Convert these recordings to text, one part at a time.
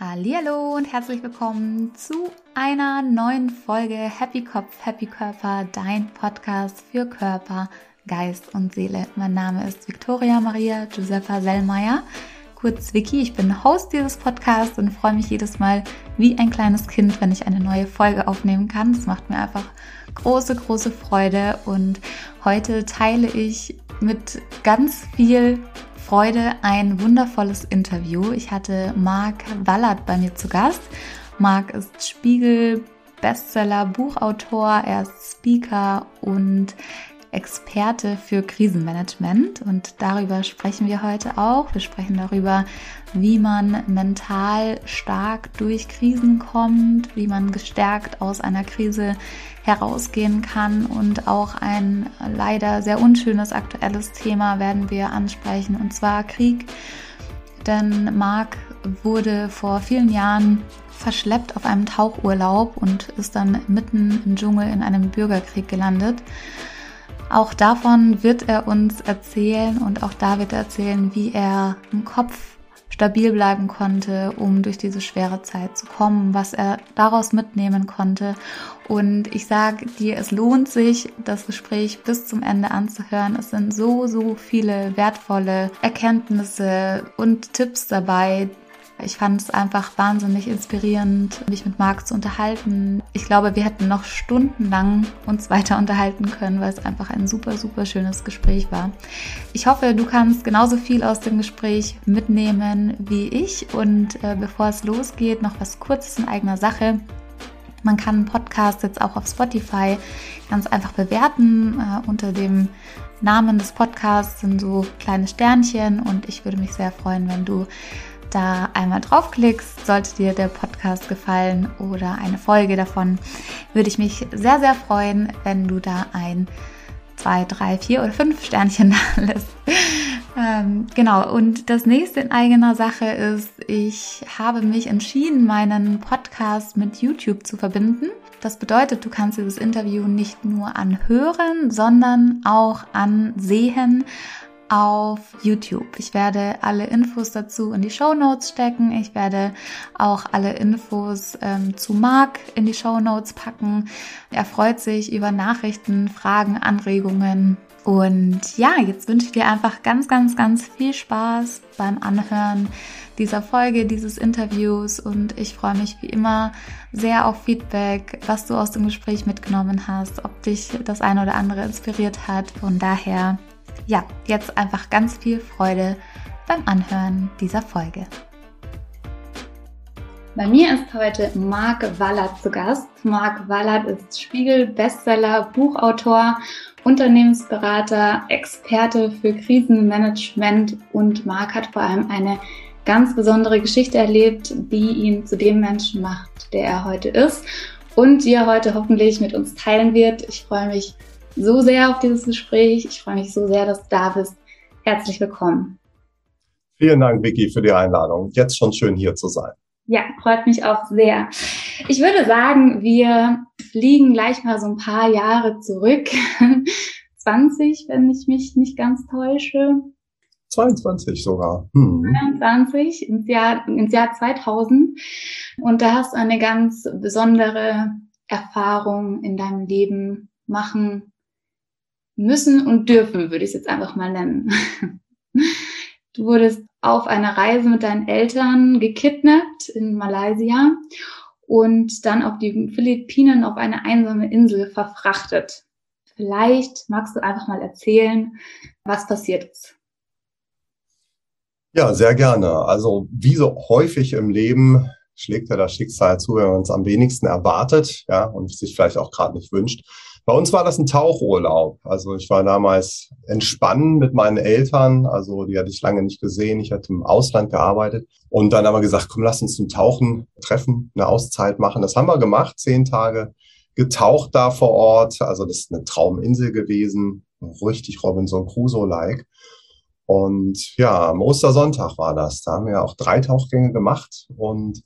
Hallo und herzlich willkommen zu einer neuen Folge Happy Kopf, Happy Körper, dein Podcast für Körper, Geist und Seele. Mein Name ist Victoria Maria Giuseppa Sellmeier, kurz Vicky. Ich bin Host dieses Podcasts und freue mich jedes Mal wie ein kleines Kind, wenn ich eine neue Folge aufnehmen kann. Das macht mir einfach große, große Freude und heute teile ich mit ganz viel Freude ein wundervolles Interview. Ich hatte Marc Wallert bei mir zu Gast. Marc ist Spiegel Bestseller, Buchautor, er ist Speaker und Experte für Krisenmanagement und darüber sprechen wir heute auch. Wir sprechen darüber, wie man mental stark durch Krisen kommt, wie man gestärkt aus einer Krise herausgehen kann und auch ein leider sehr unschönes aktuelles Thema werden wir ansprechen und zwar Krieg. Denn Marc wurde vor vielen Jahren verschleppt auf einem Tauchurlaub und ist dann mitten im Dschungel in einem Bürgerkrieg gelandet. Auch davon wird er uns erzählen und auch da wird er erzählen, wie er im Kopf stabil bleiben konnte, um durch diese schwere Zeit zu kommen, was er daraus mitnehmen konnte. Und ich sage dir, es lohnt sich, das Gespräch bis zum Ende anzuhören. Es sind so, so viele wertvolle Erkenntnisse und Tipps dabei, ich fand es einfach wahnsinnig inspirierend, mich mit Marc zu unterhalten. Ich glaube, wir hätten noch stundenlang uns weiter unterhalten können, weil es einfach ein super, super schönes Gespräch war. Ich hoffe, du kannst genauso viel aus dem Gespräch mitnehmen wie ich. Und äh, bevor es losgeht, noch was Kurzes in eigener Sache. Man kann einen Podcast jetzt auch auf Spotify ganz einfach bewerten. Äh, unter dem Namen des Podcasts sind so kleine Sternchen und ich würde mich sehr freuen, wenn du da einmal draufklickst, sollte dir der Podcast gefallen oder eine Folge davon, würde ich mich sehr, sehr freuen, wenn du da ein, zwei, drei, vier oder fünf Sternchen da lässt. ähm, genau, und das nächste in eigener Sache ist, ich habe mich entschieden, meinen Podcast mit YouTube zu verbinden. Das bedeutet, du kannst dieses Interview nicht nur anhören, sondern auch ansehen auf YouTube. Ich werde alle Infos dazu in die Show Notes stecken. Ich werde auch alle Infos ähm, zu Marc in die Show Notes packen. Er freut sich über Nachrichten, Fragen, Anregungen. Und ja, jetzt wünsche ich dir einfach ganz, ganz, ganz viel Spaß beim Anhören dieser Folge, dieses Interviews und ich freue mich wie immer sehr auf Feedback, was du aus dem Gespräch mitgenommen hast, ob dich das eine oder andere inspiriert hat. Von daher ja, jetzt einfach ganz viel Freude beim Anhören dieser Folge. Bei mir ist heute Marc Wallert zu Gast. Marc Wallert ist Spiegel-Bestseller, Buchautor, Unternehmensberater, Experte für Krisenmanagement und Marc hat vor allem eine ganz besondere Geschichte erlebt, die ihn zu dem Menschen macht, der er heute ist und die er heute hoffentlich mit uns teilen wird. Ich freue mich so sehr auf dieses Gespräch. Ich freue mich so sehr, dass du da bist. Herzlich willkommen. Vielen Dank, Vicky, für die Einladung. Jetzt schon schön hier zu sein. Ja, freut mich auch sehr. Ich würde sagen, wir fliegen gleich mal so ein paar Jahre zurück. 20, wenn ich mich nicht ganz täusche. 22 sogar. Hm. 22 ins Jahr, ins Jahr 2000. Und da hast du eine ganz besondere Erfahrung in deinem Leben machen müssen und dürfen, würde ich es jetzt einfach mal nennen. Du wurdest auf einer Reise mit deinen Eltern gekidnappt in Malaysia und dann auf die Philippinen auf eine einsame Insel verfrachtet. Vielleicht magst du einfach mal erzählen, was passiert ist. Ja, sehr gerne. Also wie so häufig im Leben schlägt ja das Schicksal zu, wenn man es am wenigsten erwartet, ja, und sich vielleicht auch gerade nicht wünscht. Bei uns war das ein Tauchurlaub. Also ich war damals entspannen mit meinen Eltern. Also die hatte ich lange nicht gesehen. Ich hatte im Ausland gearbeitet. Und dann haben wir gesagt, komm, lass uns zum Tauchen treffen, eine Auszeit machen. Das haben wir gemacht, zehn Tage getaucht da vor Ort. Also das ist eine Trauminsel gewesen. Richtig Robinson Crusoe-like. Und ja, am Ostersonntag war das. Da haben wir auch drei Tauchgänge gemacht. Und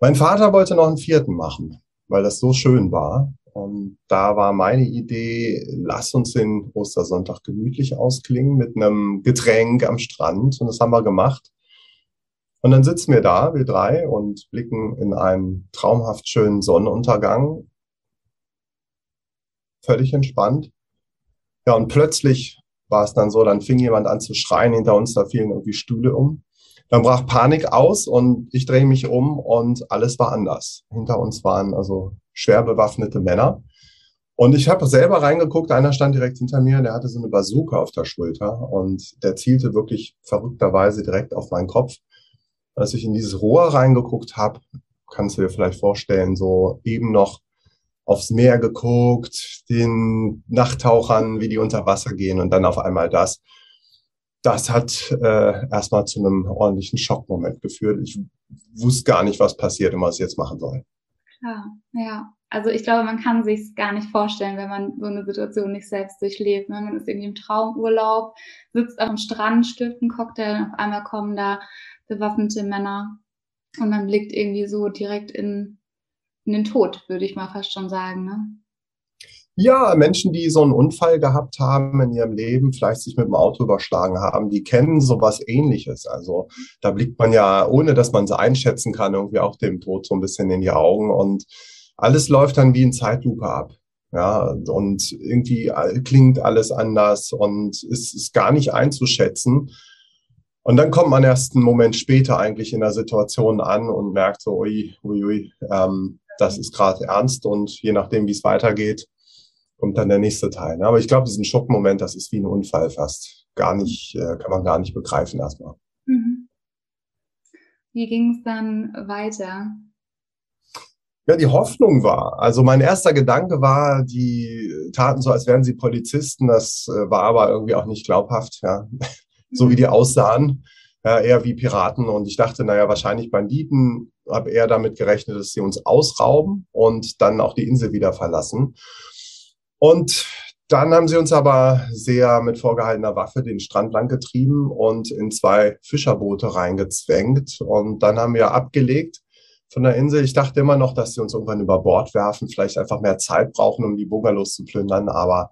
mein Vater wollte noch einen vierten machen, weil das so schön war. Und da war meine Idee, lass uns den Ostersonntag gemütlich ausklingen mit einem Getränk am Strand. Und das haben wir gemacht. Und dann sitzen wir da, wir drei, und blicken in einen traumhaft schönen Sonnenuntergang. Völlig entspannt. Ja, und plötzlich war es dann so, dann fing jemand an zu schreien hinter uns, da fielen irgendwie Stühle um. Dann brach Panik aus und ich drehe mich um und alles war anders. Hinter uns waren also schwer bewaffnete Männer. Und ich habe selber reingeguckt, einer stand direkt hinter mir, der hatte so eine Bazooka auf der Schulter und der zielte wirklich verrückterweise direkt auf meinen Kopf. Als ich in dieses Rohr reingeguckt habe, kannst du dir vielleicht vorstellen, so eben noch aufs Meer geguckt, den Nachttauchern, wie die unter Wasser gehen und dann auf einmal das. Das hat äh, erstmal zu einem ordentlichen Schockmoment geführt. Ich wusste gar nicht, was passiert und was ich jetzt machen soll. Klar, ja. Also ich glaube, man kann sich gar nicht vorstellen, wenn man so eine Situation nicht selbst durchlebt. Wenn man ist irgendwie im Traumurlaub, sitzt am Strand, stirbt einen Cocktail und auf einmal kommen da bewaffnete Männer und man blickt irgendwie so direkt in in den Tod, würde ich mal fast schon sagen. Ne? Ja, Menschen, die so einen Unfall gehabt haben in ihrem Leben, vielleicht sich mit dem Auto überschlagen haben, die kennen sowas ähnliches. Also da blickt man ja, ohne dass man es einschätzen kann, irgendwie auch dem Tod so ein bisschen in die Augen und alles läuft dann wie in Zeitlupe ab. Ja, und irgendwie klingt alles anders und es ist gar nicht einzuschätzen. Und dann kommt man erst einen Moment später eigentlich in der Situation an und merkt so, ui, ui, ui, ähm, das ist gerade ernst und je nachdem, wie es weitergeht, kommt dann der nächste Teil. Ne? Aber ich glaube, diesen Schockmoment, das ist wie ein Unfall fast. Gar nicht, äh, kann man gar nicht begreifen erstmal. Mhm. Wie ging es dann weiter? Ja, die Hoffnung war. Also mein erster Gedanke war, die taten so, als wären sie Polizisten. Das äh, war aber irgendwie auch nicht glaubhaft, ja. so wie die mhm. aussahen ja, eher wie Piraten. Und ich dachte, naja, wahrscheinlich Banditen, habe eher damit gerechnet, dass sie uns ausrauben und dann auch die Insel wieder verlassen. Und dann haben sie uns aber sehr mit vorgehaltener Waffe den Strand lang getrieben und in zwei Fischerboote reingezwängt. Und dann haben wir abgelegt von der Insel. Ich dachte immer noch, dass sie uns irgendwann über Bord werfen, vielleicht einfach mehr Zeit brauchen, um die Bungalows zu plündern. Aber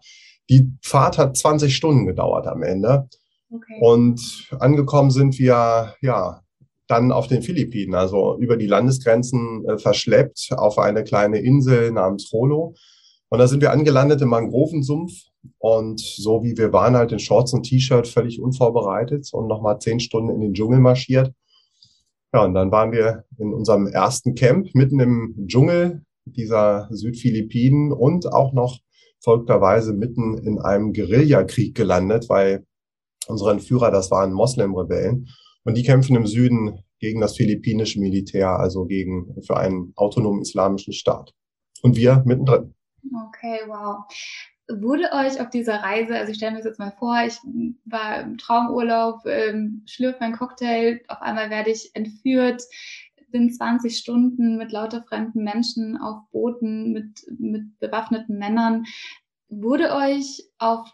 die Fahrt hat 20 Stunden gedauert am Ende. Okay. Und angekommen sind wir, ja, dann auf den Philippinen, also über die Landesgrenzen äh, verschleppt auf eine kleine Insel namens Rolo. Und da sind wir angelandet im Mangrovensumpf und so wie wir waren, halt in Shorts und T-Shirt völlig unvorbereitet und nochmal zehn Stunden in den Dschungel marschiert. Ja, und dann waren wir in unserem ersten Camp mitten im Dschungel dieser Südphilippinen und auch noch folgterweise mitten in einem Guerillakrieg gelandet, weil unsere Entführer, das waren Moslem-Rebellen. Und die kämpfen im Süden gegen das philippinische Militär, also gegen, für einen autonomen islamischen Staat. Und wir mittendrin. Okay, wow. Wurde euch auf dieser Reise, also ich stelle mir das jetzt mal vor, ich war im Traumurlaub, ähm, schlürfe mein Cocktail, auf einmal werde ich entführt, bin 20 Stunden mit lauter fremden Menschen auf Booten, mit, mit bewaffneten Männern. Wurde euch auf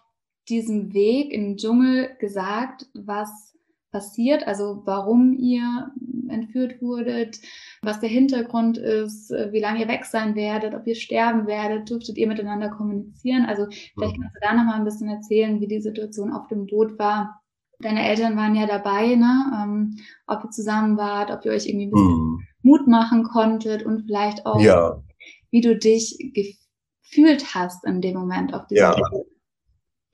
diesem Weg im Dschungel gesagt, was passiert, also warum ihr entführt wurdet, was der Hintergrund ist, wie lange ihr weg sein werdet, ob ihr sterben werdet, dürftet ihr miteinander kommunizieren. Also vielleicht mhm. kannst du da nochmal ein bisschen erzählen, wie die Situation auf dem Boot war. Deine Eltern waren ja dabei, ne? Ähm, ob ihr zusammen wart, ob ihr euch irgendwie ein bisschen mhm. Mut machen konntet und vielleicht auch, ja. wie du dich gefühlt hast in dem Moment auf diesem ja. Boot.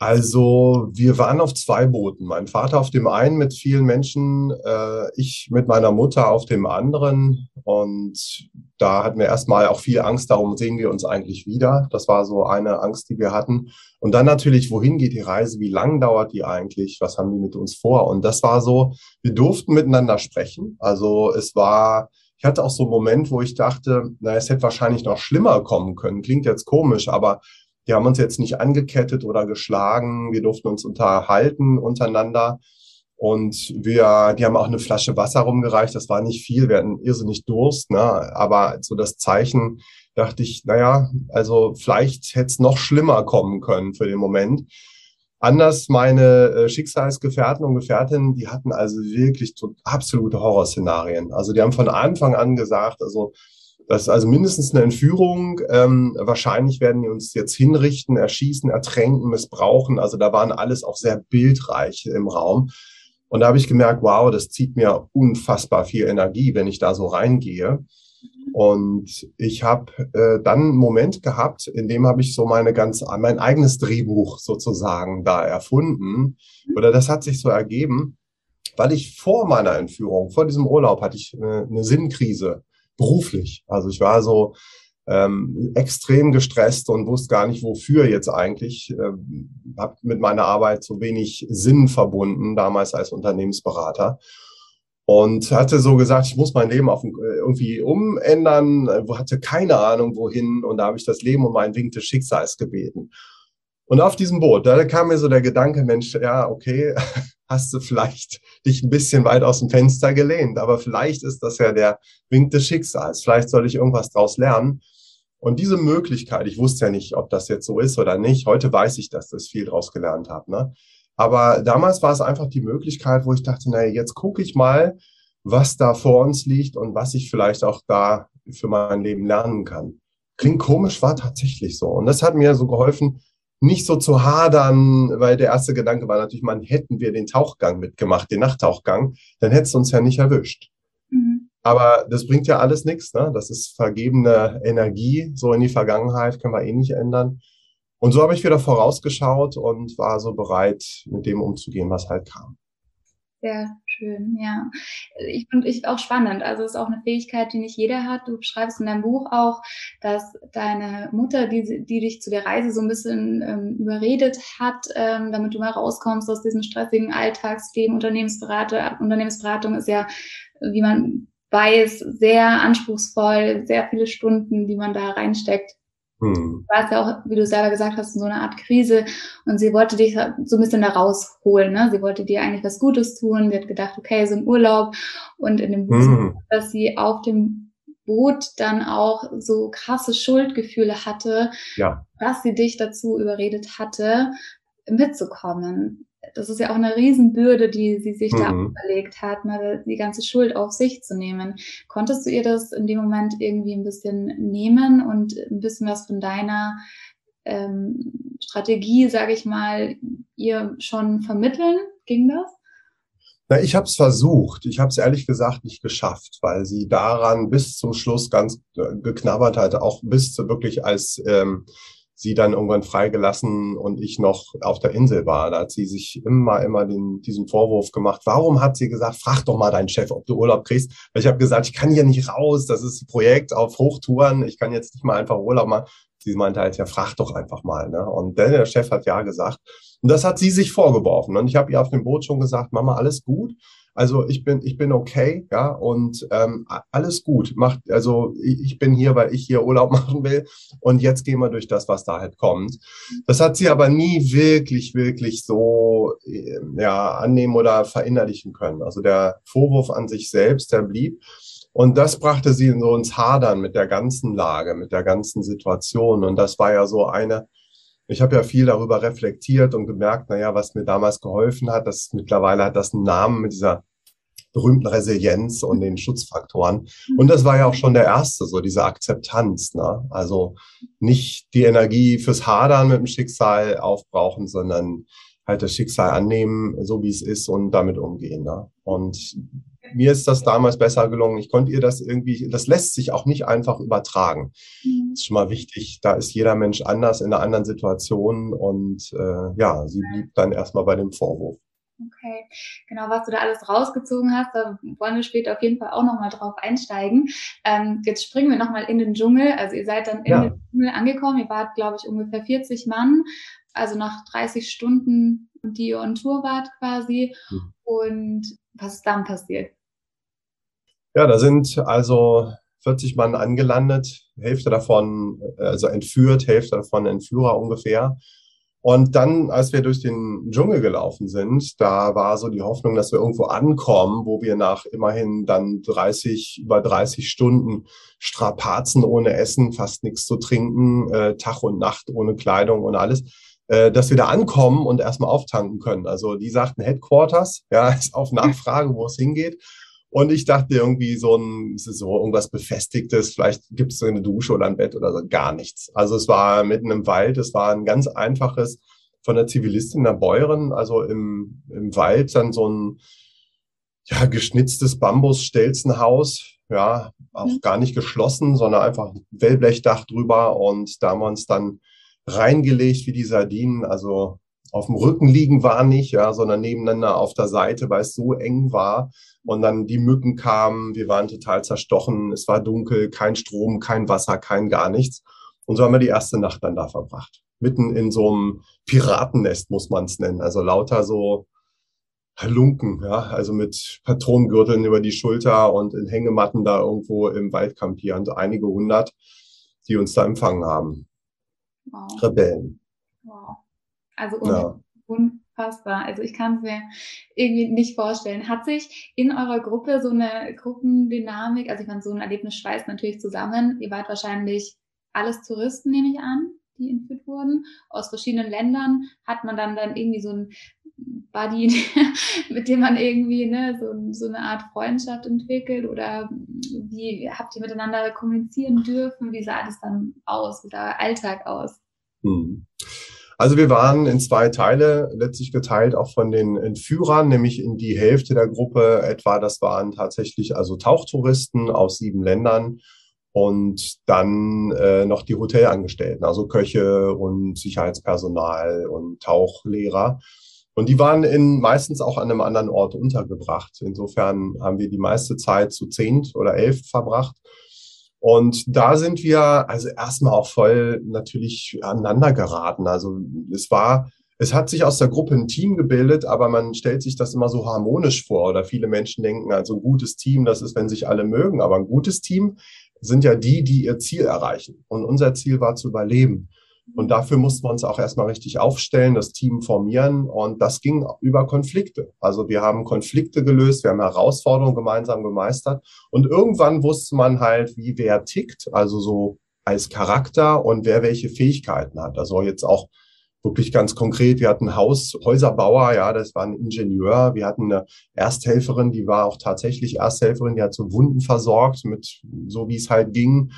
Also wir waren auf zwei Booten. Mein Vater auf dem einen mit vielen Menschen, äh, ich mit meiner Mutter auf dem anderen. Und da hatten wir erstmal auch viel Angst, darum sehen wir uns eigentlich wieder. Das war so eine Angst, die wir hatten. Und dann natürlich, wohin geht die Reise? Wie lang dauert die eigentlich? Was haben die mit uns vor? Und das war so, wir durften miteinander sprechen. Also es war, ich hatte auch so einen Moment, wo ich dachte, na, es hätte wahrscheinlich noch schlimmer kommen können. Klingt jetzt komisch, aber die haben uns jetzt nicht angekettet oder geschlagen. Wir durften uns unterhalten untereinander. Und wir, die haben auch eine Flasche Wasser rumgereicht. Das war nicht viel. Wir hatten irrsinnig Durst, ne? Aber so das Zeichen dachte ich, naja, also vielleicht hätte es noch schlimmer kommen können für den Moment. Anders meine äh, Schicksalsgefährten und Gefährtinnen, die hatten also wirklich so absolute Horrorszenarien. Also die haben von Anfang an gesagt, also das ist also mindestens eine Entführung. Ähm, wahrscheinlich werden die uns jetzt hinrichten, erschießen, ertränken, missbrauchen. Also da waren alles auch sehr bildreich im Raum. Und da habe ich gemerkt, wow, das zieht mir unfassbar viel Energie, wenn ich da so reingehe. Und ich habe äh, dann einen Moment gehabt, in dem habe ich so meine ganz, mein eigenes Drehbuch sozusagen da erfunden. Oder das hat sich so ergeben, weil ich vor meiner Entführung, vor diesem Urlaub, hatte ich eine, eine Sinnkrise beruflich. Also ich war so ähm, extrem gestresst und wusste gar nicht, wofür jetzt eigentlich. Ähm, habe mit meiner Arbeit so wenig Sinn verbunden, damals als Unternehmensberater. Und hatte so gesagt, ich muss mein Leben auf, äh, irgendwie umändern, hatte keine Ahnung wohin. Und da habe ich das Leben um ein Wink des Schicksals gebeten. Und auf diesem Boot, da kam mir so der Gedanke, Mensch, ja, okay, hast du vielleicht dich ein bisschen weit aus dem Fenster gelehnt, aber vielleicht ist das ja der Wink des Schicksals. Vielleicht soll ich irgendwas draus lernen. Und diese Möglichkeit, ich wusste ja nicht, ob das jetzt so ist oder nicht. Heute weiß ich, dass ich viel draus gelernt habe. Ne? Aber damals war es einfach die Möglichkeit, wo ich dachte, naja, jetzt gucke ich mal, was da vor uns liegt und was ich vielleicht auch da für mein Leben lernen kann. Klingt komisch, war tatsächlich so. Und das hat mir so geholfen, nicht so zu hadern, weil der erste Gedanke war natürlich, man hätten wir den Tauchgang mitgemacht, den Nachttauchgang, dann hätte es uns ja nicht erwischt. Aber das bringt ja alles nichts. Ne? Das ist vergebene Energie. So in die Vergangenheit können wir eh nicht ändern. Und so habe ich wieder vorausgeschaut und war so bereit, mit dem umzugehen, was halt kam. Sehr schön, ja. Ich finde ich auch spannend. Also es ist auch eine Fähigkeit, die nicht jeder hat. Du beschreibst in deinem Buch auch, dass deine Mutter, die, die dich zu der Reise so ein bisschen ähm, überredet hat, ähm, damit du mal rauskommst aus diesem stressigen Alltagsleben. Unternehmensberatung, Unternehmensberatung ist ja, wie man weiß, sehr anspruchsvoll, sehr viele Stunden, die man da reinsteckt. Hm. Du warst ja auch, wie du selber gesagt hast, in so einer Art Krise und sie wollte dich so ein bisschen da rausholen. Ne? Sie wollte dir eigentlich was Gutes tun. Sie hat gedacht, okay, so ein Urlaub und in dem Buch, hm. dass sie auf dem Boot dann auch so krasse Schuldgefühle hatte, ja. was sie dich dazu überredet hatte, mitzukommen das ist ja auch eine Riesenbürde, die sie sich mhm. da auferlegt hat, mal die ganze Schuld auf sich zu nehmen. Konntest du ihr das in dem Moment irgendwie ein bisschen nehmen und ein bisschen was von deiner ähm, Strategie, sage ich mal, ihr schon vermitteln? Ging das? Na, ich habe es versucht. Ich habe es ehrlich gesagt nicht geschafft, weil sie daran bis zum Schluss ganz äh, geknabbert hatte, auch bis zu wirklich als ähm, sie dann irgendwann freigelassen und ich noch auf der Insel war. Da hat sie sich immer, immer den, diesen Vorwurf gemacht. Warum hat sie gesagt, frag doch mal deinen Chef, ob du Urlaub kriegst? Weil ich habe gesagt, ich kann hier nicht raus. Das ist ein Projekt auf Hochtouren. Ich kann jetzt nicht mal einfach Urlaub machen. Sie meinte halt, ja, frag doch einfach mal. Ne? Und der Chef hat ja gesagt. Und das hat sie sich vorgeworfen. Und ich habe ihr auf dem Boot schon gesagt, Mama, alles gut. Also ich bin, ich bin okay, ja, und ähm, alles gut. Macht, also ich bin hier, weil ich hier Urlaub machen will. Und jetzt gehen wir durch das, was da halt kommt. Das hat sie aber nie wirklich, wirklich so äh, ja, annehmen oder verinnerlichen können. Also der Vorwurf an sich selbst, der blieb. Und das brachte sie so ins Hadern mit der ganzen Lage, mit der ganzen Situation. Und das war ja so eine, ich habe ja viel darüber reflektiert und gemerkt, naja, was mir damals geholfen hat, das mittlerweile hat das einen Namen mit dieser berühmten Resilienz und den Schutzfaktoren. Und das war ja auch schon der erste, so diese Akzeptanz. Ne? Also nicht die Energie fürs Hadern mit dem Schicksal aufbrauchen, sondern halt das Schicksal annehmen, so wie es ist und damit umgehen. Ne? Und mir ist das damals besser gelungen. Ich konnte ihr das irgendwie, das lässt sich auch nicht einfach übertragen. Mhm. Das ist schon mal wichtig. Da ist jeder Mensch anders in einer anderen Situation und äh, ja, sie blieb dann erstmal bei dem Vorwurf. Okay, genau, was du da alles rausgezogen hast, da wollen wir später auf jeden Fall auch nochmal drauf einsteigen. Ähm, jetzt springen wir nochmal in den Dschungel. Also ihr seid dann in ja. den Dschungel angekommen. Ihr wart, glaube ich, ungefähr 40 Mann. Also nach 30 Stunden, die ihr on Tour wart quasi. Mhm. Und was ist dann passiert? Ja, da sind also 40 Mann angelandet, Hälfte davon, also entführt, Hälfte davon Entführer ungefähr. Und dann, als wir durch den Dschungel gelaufen sind, da war so die Hoffnung, dass wir irgendwo ankommen, wo wir nach immerhin dann 30, über 30 Stunden Strapazen ohne Essen, fast nichts zu trinken, äh, Tag und Nacht ohne Kleidung und alles, äh, dass wir da ankommen und erstmal auftanken können. Also die sagten Headquarters, ja, ist auf Nachfrage, wo es hingeht. Und ich dachte irgendwie so ein, es ist so irgendwas Befestigtes, vielleicht gibt es so eine Dusche oder ein Bett oder so, gar nichts. Also es war mitten im Wald, es war ein ganz einfaches von der Zivilistin, der Bäuerin, also im, im Wald dann so ein, ja, geschnitztes Bambus-Stelzenhaus, ja, auch mhm. gar nicht geschlossen, sondern einfach Wellblechdach drüber und da haben wir uns dann reingelegt wie die Sardinen, also auf dem Rücken liegen war nicht, ja, sondern nebeneinander auf der Seite, weil es so eng war. Und dann die Mücken kamen, wir waren total zerstochen, es war dunkel, kein Strom, kein Wasser, kein gar nichts. Und so haben wir die erste Nacht dann da verbracht. Mitten in so einem Piratennest, muss man es nennen. Also lauter so Halunken, ja, also mit Patronengürteln über die Schulter und in Hängematten da irgendwo im Wald kampierend, einige hundert, die uns da empfangen haben. Wow. Rebellen. Wow. Also ja. unfassbar. Also ich kann es mir irgendwie nicht vorstellen. Hat sich in eurer Gruppe so eine Gruppendynamik, also ich meine, so ein Erlebnis schweißt natürlich zusammen. Ihr wart wahrscheinlich alles Touristen, nehme ich an, die entführt wurden. Aus verschiedenen Ländern hat man dann dann irgendwie so ein Buddy, mit dem man irgendwie ne, so, so eine Art Freundschaft entwickelt? Oder wie habt ihr miteinander kommunizieren dürfen? Wie sah das dann aus? Wie sah euer Alltag aus? Hm. Also wir waren in zwei Teile letztlich geteilt, auch von den Entführern, nämlich in die Hälfte der Gruppe etwa, das waren tatsächlich also Tauchtouristen aus sieben Ländern und dann äh, noch die Hotelangestellten, also Köche und Sicherheitspersonal und Tauchlehrer. Und die waren in, meistens auch an einem anderen Ort untergebracht. Insofern haben wir die meiste Zeit zu zehnt oder elf verbracht. Und da sind wir also erstmal auch voll natürlich aneinander geraten. Also es war, es hat sich aus der Gruppe ein Team gebildet, aber man stellt sich das immer so harmonisch vor. Oder viele Menschen denken, also ein gutes Team, das ist, wenn sich alle mögen. Aber ein gutes Team sind ja die, die ihr Ziel erreichen. Und unser Ziel war zu überleben. Und dafür mussten wir uns auch erstmal richtig aufstellen, das Team formieren. Und das ging über Konflikte. Also wir haben Konflikte gelöst, wir haben Herausforderungen gemeinsam gemeistert. Und irgendwann wusste man halt, wie wer tickt, also so als Charakter und wer welche Fähigkeiten hat. Also jetzt auch wirklich ganz konkret. Wir hatten Haus, Häuserbauer, ja, das war ein Ingenieur. Wir hatten eine Ersthelferin, die war auch tatsächlich Ersthelferin, die hat so Wunden versorgt mit so wie es halt ging.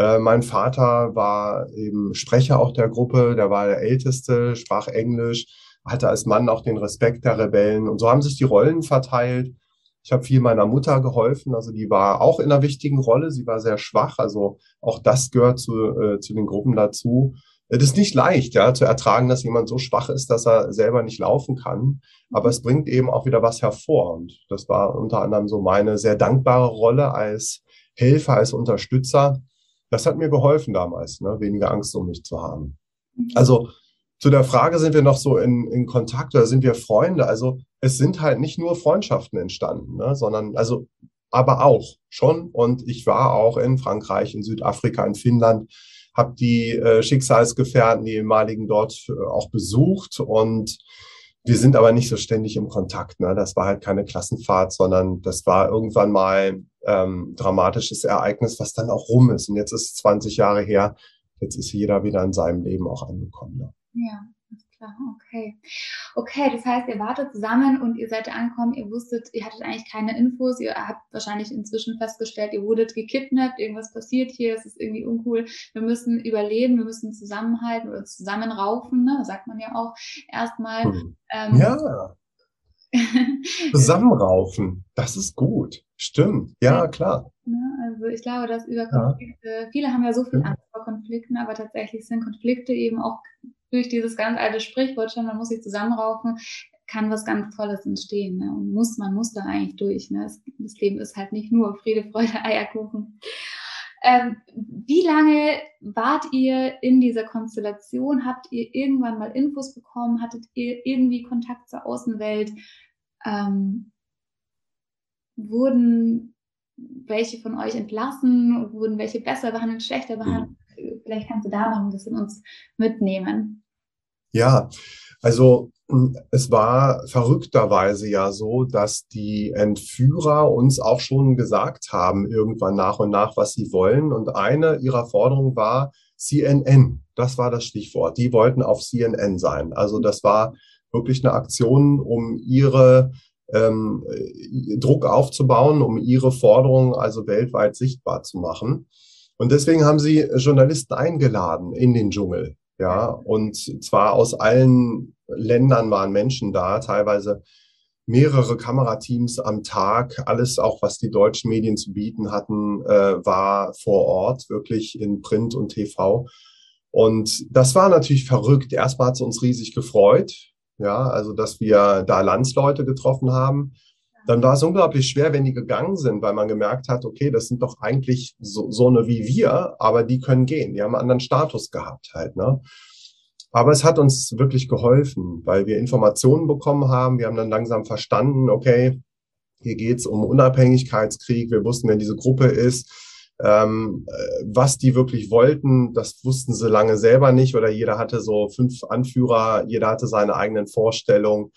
Äh, mein Vater war eben Sprecher auch der Gruppe, der war der Älteste, sprach Englisch, hatte als Mann auch den Respekt der Rebellen. Und so haben sich die Rollen verteilt. Ich habe viel meiner Mutter geholfen, also die war auch in einer wichtigen Rolle. Sie war sehr schwach, also auch das gehört zu, äh, zu den Gruppen dazu. Das ist nicht leicht, ja, zu ertragen, dass jemand so schwach ist, dass er selber nicht laufen kann. Aber es bringt eben auch wieder was hervor. Und das war unter anderem so meine sehr dankbare Rolle als Helfer, als Unterstützer, das hat mir geholfen damals, ne? weniger Angst um mich zu haben. Mhm. Also zu der Frage, sind wir noch so in, in Kontakt oder sind wir Freunde? Also es sind halt nicht nur Freundschaften entstanden, ne? sondern also aber auch schon. Und ich war auch in Frankreich, in Südafrika, in Finnland, habe die äh, Schicksalsgefährten, die ehemaligen dort äh, auch besucht und wir sind aber nicht so ständig im Kontakt. Ne? Das war halt keine Klassenfahrt, sondern das war irgendwann mal ähm, dramatisches Ereignis, was dann auch rum ist. Und jetzt ist es 20 Jahre her. Jetzt ist jeder wieder in seinem Leben auch angekommen. Ne? Ja, ist klar. Okay. Okay, das heißt, ihr wartet zusammen und ihr seid angekommen. Ihr wusstet, ihr hattet eigentlich keine Infos. Ihr habt wahrscheinlich inzwischen festgestellt, ihr wurdet gekidnappt. Irgendwas passiert hier. Es ist irgendwie uncool. Wir müssen überleben. Wir müssen zusammenhalten oder zusammenraufen. Ne? Sagt man ja auch erstmal. Hm. Ähm, ja. Zusammenraufen, das ist gut. Stimmt, ja, klar. Also ich glaube, dass über Konflikte, ja. viele haben ja so viel Angst vor Konflikten, aber tatsächlich sind Konflikte eben auch durch dieses ganz alte Sprichwort schon, man muss sich zusammenraufen, kann was ganz Tolles entstehen. Ne? Und muss, man muss da eigentlich durch. Ne? Das, das Leben ist halt nicht nur Friede, Freude, Eierkuchen. Ähm, wie lange wart ihr in dieser Konstellation? Habt ihr irgendwann mal Infos bekommen? Hattet ihr irgendwie Kontakt zur Außenwelt? Ähm, wurden welche von euch entlassen? Wurden welche besser behandelt, schlechter behandelt? Mhm. Vielleicht kannst du da noch ein bisschen uns mitnehmen. Ja, also es war verrückterweise ja so, dass die Entführer uns auch schon gesagt haben, irgendwann nach und nach, was sie wollen. Und eine ihrer Forderungen war CNN. Das war das Stichwort. Die wollten auf CNN sein. Also das war wirklich eine Aktion, um ihre ähm, Druck aufzubauen, um ihre Forderungen also weltweit sichtbar zu machen. Und deswegen haben sie Journalisten eingeladen in den Dschungel. Ja, und zwar aus allen Ländern waren Menschen da, teilweise mehrere Kamerateams am Tag. Alles auch, was die deutschen Medien zu bieten hatten, äh, war vor Ort, wirklich in Print und TV. Und das war natürlich verrückt. Erstmal hat es uns riesig gefreut, ja, also dass wir da Landsleute getroffen haben. Dann war es unglaublich schwer, wenn die gegangen sind, weil man gemerkt hat, okay, das sind doch eigentlich so, so eine wie wir, aber die können gehen. Die haben einen anderen Status gehabt halt, ne? Aber es hat uns wirklich geholfen, weil wir Informationen bekommen haben. Wir haben dann langsam verstanden, okay, hier geht's um Unabhängigkeitskrieg. Wir wussten, wer diese Gruppe ist. Ähm, äh, was die wirklich wollten, das wussten sie lange selber nicht oder jeder hatte so fünf Anführer, jeder hatte seine eigenen Vorstellungen.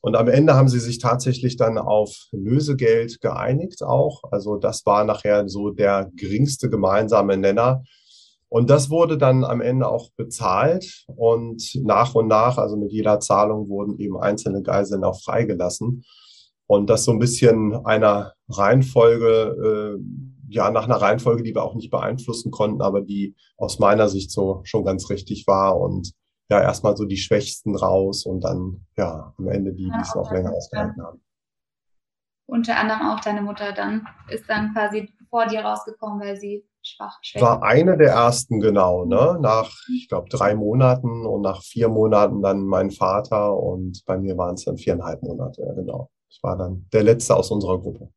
Und am Ende haben sie sich tatsächlich dann auf Lösegeld geeinigt auch. Also das war nachher so der geringste gemeinsame Nenner. Und das wurde dann am Ende auch bezahlt und nach und nach, also mit jeder Zahlung wurden eben einzelne Geiseln auch freigelassen. Und das so ein bisschen einer Reihenfolge, äh, ja, nach einer Reihenfolge, die wir auch nicht beeinflussen konnten, aber die aus meiner Sicht so schon ganz richtig war und ja, erstmal so die Schwächsten raus und dann, ja, am Ende die, die es noch länger ausgehalten haben. Unter anderem auch deine Mutter dann, ist dann quasi vor dir rausgekommen, weil sie schwach, schwach. War eine der ersten, genau, ne? Nach, ich glaube, drei Monaten und nach vier Monaten dann mein Vater und bei mir waren es dann viereinhalb Monate, ja, genau. Ich war dann der Letzte aus unserer Gruppe.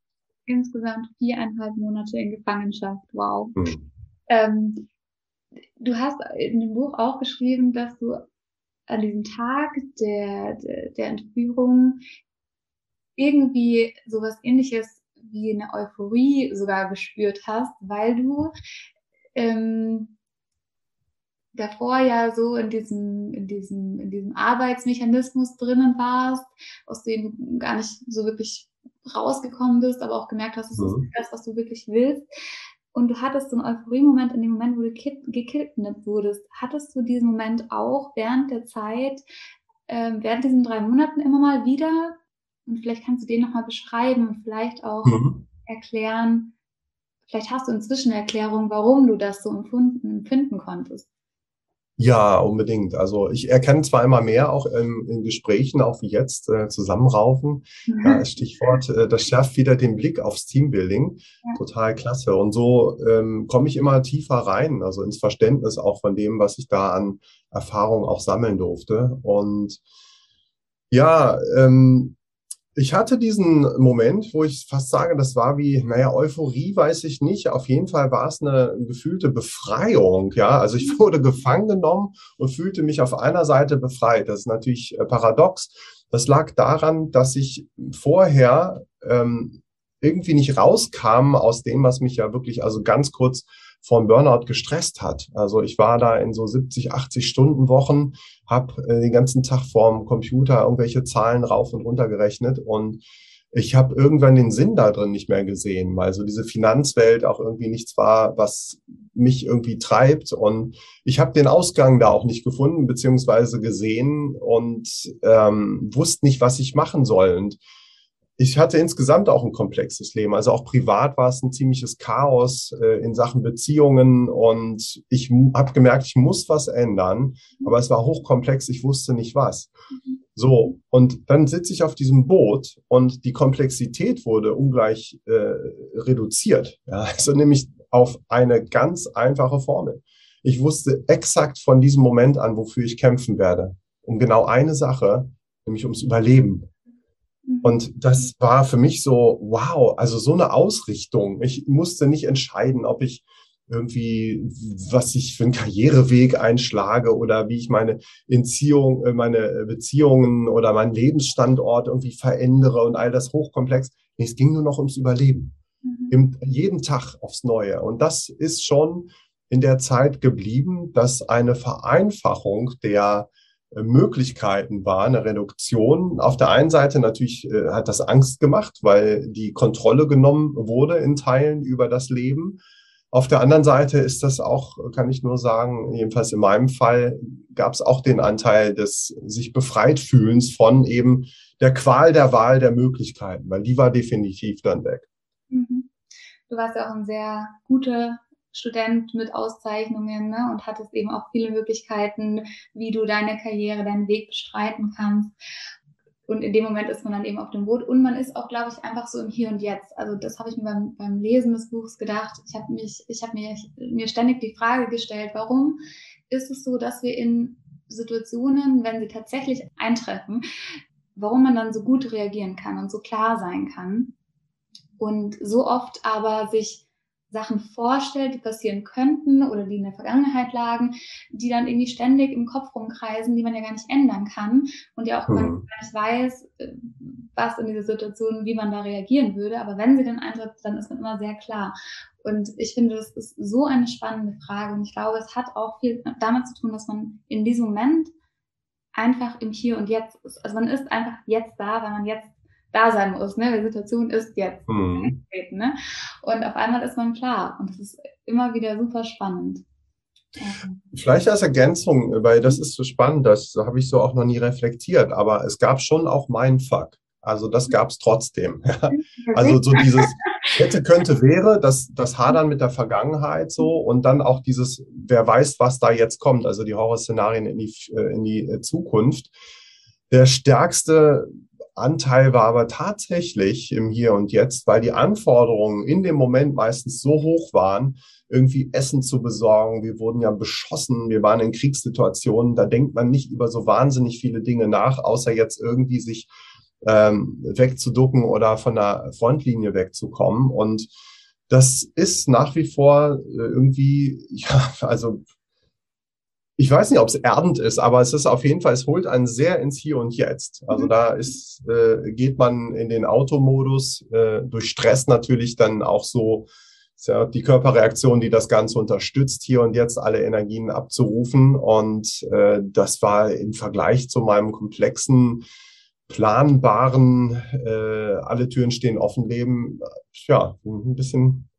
Insgesamt viereinhalb Monate in Gefangenschaft, wow. Hm. Ähm, du hast in dem Buch auch geschrieben, dass du an diesem Tag der, der, der Entführung irgendwie sowas ähnliches wie eine Euphorie sogar gespürt hast, weil du ähm, davor ja so in diesem, in diesem, in diesem Arbeitsmechanismus drinnen warst, aus dem du gar nicht so wirklich rausgekommen bist, aber auch gemerkt hast, das mhm. ist das, was du wirklich willst. Und du hattest so einen Euphorie-Moment in dem Moment, wo du gekidnappt wurdest. Hattest du diesen Moment auch während der Zeit, äh, während diesen drei Monaten immer mal wieder? Und vielleicht kannst du den nochmal beschreiben und vielleicht auch mhm. erklären, vielleicht hast du inzwischen eine Erklärung, warum du das so empfunden, empfinden konntest. Ja, unbedingt. Also ich erkenne zwar immer mehr auch in, in Gesprächen, auch wie jetzt, äh, zusammenraufen. Mhm. Ja, Stichwort, äh, das schärft wieder den Blick aufs Teambuilding. Ja. Total klasse. Und so ähm, komme ich immer tiefer rein, also ins Verständnis auch von dem, was ich da an Erfahrung auch sammeln durfte. Und ja, ähm, ich hatte diesen Moment, wo ich fast sage, das war wie, naja, Euphorie weiß ich nicht. Auf jeden Fall war es eine gefühlte Befreiung. Ja, also ich wurde gefangen genommen und fühlte mich auf einer Seite befreit. Das ist natürlich äh, paradox. Das lag daran, dass ich vorher ähm, irgendwie nicht rauskam aus dem, was mich ja wirklich, also ganz kurz vom Burnout gestresst hat. Also ich war da in so 70, 80 Stunden Wochen, habe äh, den ganzen Tag vorm Computer irgendwelche Zahlen rauf und runter gerechnet und ich habe irgendwann den Sinn da drin nicht mehr gesehen, weil so diese Finanzwelt auch irgendwie nichts war, was mich irgendwie treibt. Und ich habe den Ausgang da auch nicht gefunden, beziehungsweise gesehen und ähm, wusste nicht, was ich machen soll. Und ich hatte insgesamt auch ein komplexes Leben. Also auch privat war es ein ziemliches Chaos äh, in Sachen Beziehungen und ich habe gemerkt, ich muss was ändern, aber es war hochkomplex, ich wusste nicht was. So, und dann sitze ich auf diesem Boot und die Komplexität wurde ungleich äh, reduziert. Ja, also nämlich auf eine ganz einfache Formel. Ich wusste exakt von diesem Moment an, wofür ich kämpfen werde. Um genau eine Sache, nämlich ums Überleben. Und das war für mich so, wow, also so eine Ausrichtung. Ich musste nicht entscheiden, ob ich irgendwie, was ich für einen Karriereweg einschlage oder wie ich meine Entziehung, äh, meine Beziehungen oder meinen Lebensstandort irgendwie verändere und all das hochkomplex. Nee, es ging nur noch ums Überleben. Mhm. Im, jeden Tag aufs Neue. Und das ist schon in der Zeit geblieben, dass eine Vereinfachung der Möglichkeiten war, eine Reduktion. Auf der einen Seite natürlich äh, hat das Angst gemacht, weil die Kontrolle genommen wurde in Teilen über das Leben. Auf der anderen Seite ist das auch, kann ich nur sagen, jedenfalls in meinem Fall gab es auch den Anteil des sich befreit fühlens von eben der Qual der Wahl der Möglichkeiten, weil die war definitiv dann weg. Mhm. Du warst ja auch ein sehr guter Student mit Auszeichnungen ne, und hattest eben auch viele Möglichkeiten, wie du deine Karriere, deinen Weg bestreiten kannst. und in dem Moment ist man dann eben auf dem Boot und man ist auch, glaube ich, einfach so im Hier und Jetzt. Also das habe ich mir beim, beim Lesen des Buchs gedacht. Ich habe mich, ich habe mir, mir ständig die Frage gestellt, warum ist es so, dass wir in Situationen, wenn sie tatsächlich eintreffen, warum man dann so gut reagieren kann und so klar sein kann und so oft aber sich Sachen vorstellt, die passieren könnten oder die in der Vergangenheit lagen, die dann irgendwie ständig im Kopf rumkreisen, die man ja gar nicht ändern kann und ja auch mhm. gar nicht weiß, äh, was in dieser Situation, wie man da reagieren würde. Aber wenn sie dann eintritt, dann ist man immer sehr klar. Und ich finde, das ist so eine spannende Frage. Und ich glaube, es hat auch viel damit zu tun, dass man in diesem Moment einfach im Hier und Jetzt ist. Also man ist einfach jetzt da, weil man jetzt da sein muss. Ne? Die Situation ist jetzt. Mhm. Ne? Und auf einmal ist man klar. Und das ist immer wieder super spannend. Vielleicht als Ergänzung, weil das ist so spannend, das habe ich so auch noch nie reflektiert, aber es gab schon auch mein Fuck. Also das gab es trotzdem. also so dieses hätte, könnte, wäre, das, das Hadern mit der Vergangenheit so und dann auch dieses, wer weiß, was da jetzt kommt, also die Horrorszenarien in die, äh, in die äh, Zukunft. Der stärkste Anteil war aber tatsächlich im Hier und Jetzt, weil die Anforderungen in dem Moment meistens so hoch waren, irgendwie Essen zu besorgen. Wir wurden ja beschossen, wir waren in Kriegssituationen. Da denkt man nicht über so wahnsinnig viele Dinge nach, außer jetzt irgendwie sich ähm, wegzuducken oder von der Frontlinie wegzukommen. Und das ist nach wie vor äh, irgendwie, ja, also ich weiß nicht, ob es erdend ist, aber es ist auf jeden Fall, es holt einen sehr ins Hier und Jetzt. Also mhm. da ist, äh, geht man in den Automodus, äh, durch Stress natürlich dann auch so, ist ja die Körperreaktion, die das Ganze unterstützt, hier und jetzt alle Energien abzurufen. Und äh, das war im Vergleich zu meinem komplexen, planbaren, äh, alle Türen stehen offen Leben, ja, ein bisschen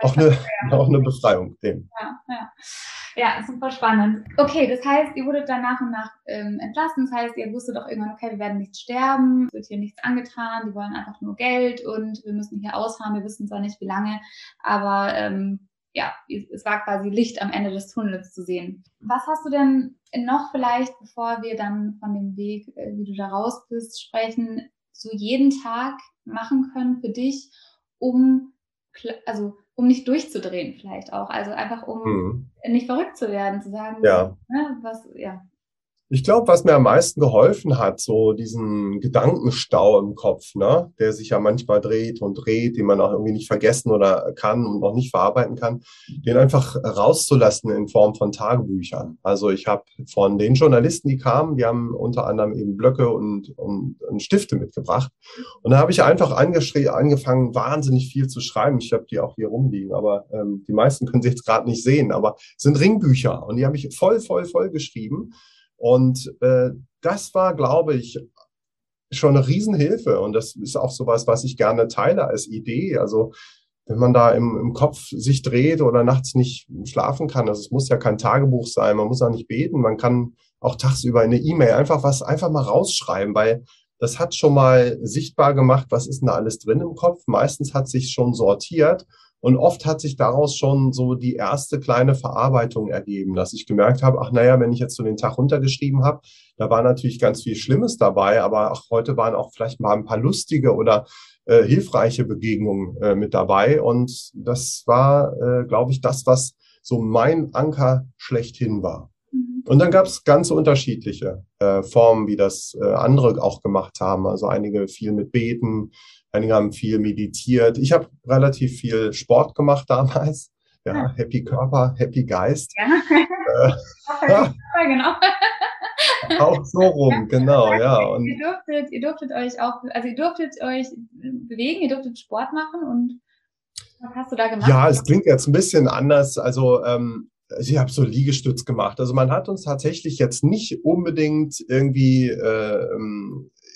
auch eine, auch eine Befreiung dem. Ja, ja. Ja, super spannend. Okay, das heißt, ihr wurdet dann nach und nach ähm, entlassen. Das heißt, ihr wusstet doch irgendwann, okay, wir werden nicht sterben, es wird hier nichts angetan, die wollen einfach nur Geld und wir müssen hier ausfahren, wir wissen zwar nicht, wie lange, aber ähm, ja, es war quasi Licht am Ende des Tunnels zu sehen. Was hast du denn noch vielleicht, bevor wir dann von dem Weg, äh, wie du da raus bist, sprechen, so jeden Tag machen können für dich, um also um nicht durchzudrehen vielleicht auch. Also einfach um mhm. nicht verrückt zu werden, zu sagen, ja. Ne, was, ja, ich glaube, was mir am meisten geholfen hat, so diesen Gedankenstau im Kopf, ne, der sich ja manchmal dreht und dreht, den man auch irgendwie nicht vergessen oder kann und noch nicht verarbeiten kann, den einfach rauszulassen in Form von Tagebüchern. Also ich habe von den Journalisten, die kamen, die haben unter anderem eben Blöcke und, und, und Stifte mitgebracht. Und da habe ich einfach angefangen, wahnsinnig viel zu schreiben. Ich habe die auch hier rumliegen, aber ähm, die meisten können sie jetzt gerade nicht sehen, aber sind Ringbücher und die habe ich voll, voll, voll geschrieben. Und äh, das war, glaube ich, schon eine Riesenhilfe. Und das ist auch sowas, was ich gerne teile als Idee. Also wenn man da im, im Kopf sich dreht oder nachts nicht schlafen kann, also es muss ja kein Tagebuch sein, man muss auch nicht beten, man kann auch tagsüber eine E-Mail einfach was einfach mal rausschreiben, weil das hat schon mal sichtbar gemacht, was ist denn da alles drin im Kopf. Meistens hat sich schon sortiert und oft hat sich daraus schon so die erste kleine Verarbeitung ergeben, dass ich gemerkt habe, ach naja, wenn ich jetzt so den Tag runtergeschrieben habe, da war natürlich ganz viel Schlimmes dabei, aber auch heute waren auch vielleicht mal ein paar lustige oder äh, hilfreiche Begegnungen äh, mit dabei. Und das war, äh, glaube ich, das, was so mein Anker schlechthin war. Mhm. Und dann gab es ganz unterschiedliche äh, Formen, wie das äh, andere auch gemacht haben. Also einige viel mit Beten, Einige haben viel meditiert. Ich habe relativ viel Sport gemacht damals. Ja, ja. Happy Körper, Happy Geist. Ja. Äh, genau. auch so rum, genau, ja. Und ihr durftet, ihr durftet euch auch, also ihr durftet euch bewegen, ihr durftet Sport machen und was hast du da gemacht? Ja, es klingt jetzt ein bisschen anders. Also ähm, ich habe so Liegestütz gemacht. Also man hat uns tatsächlich jetzt nicht unbedingt irgendwie äh,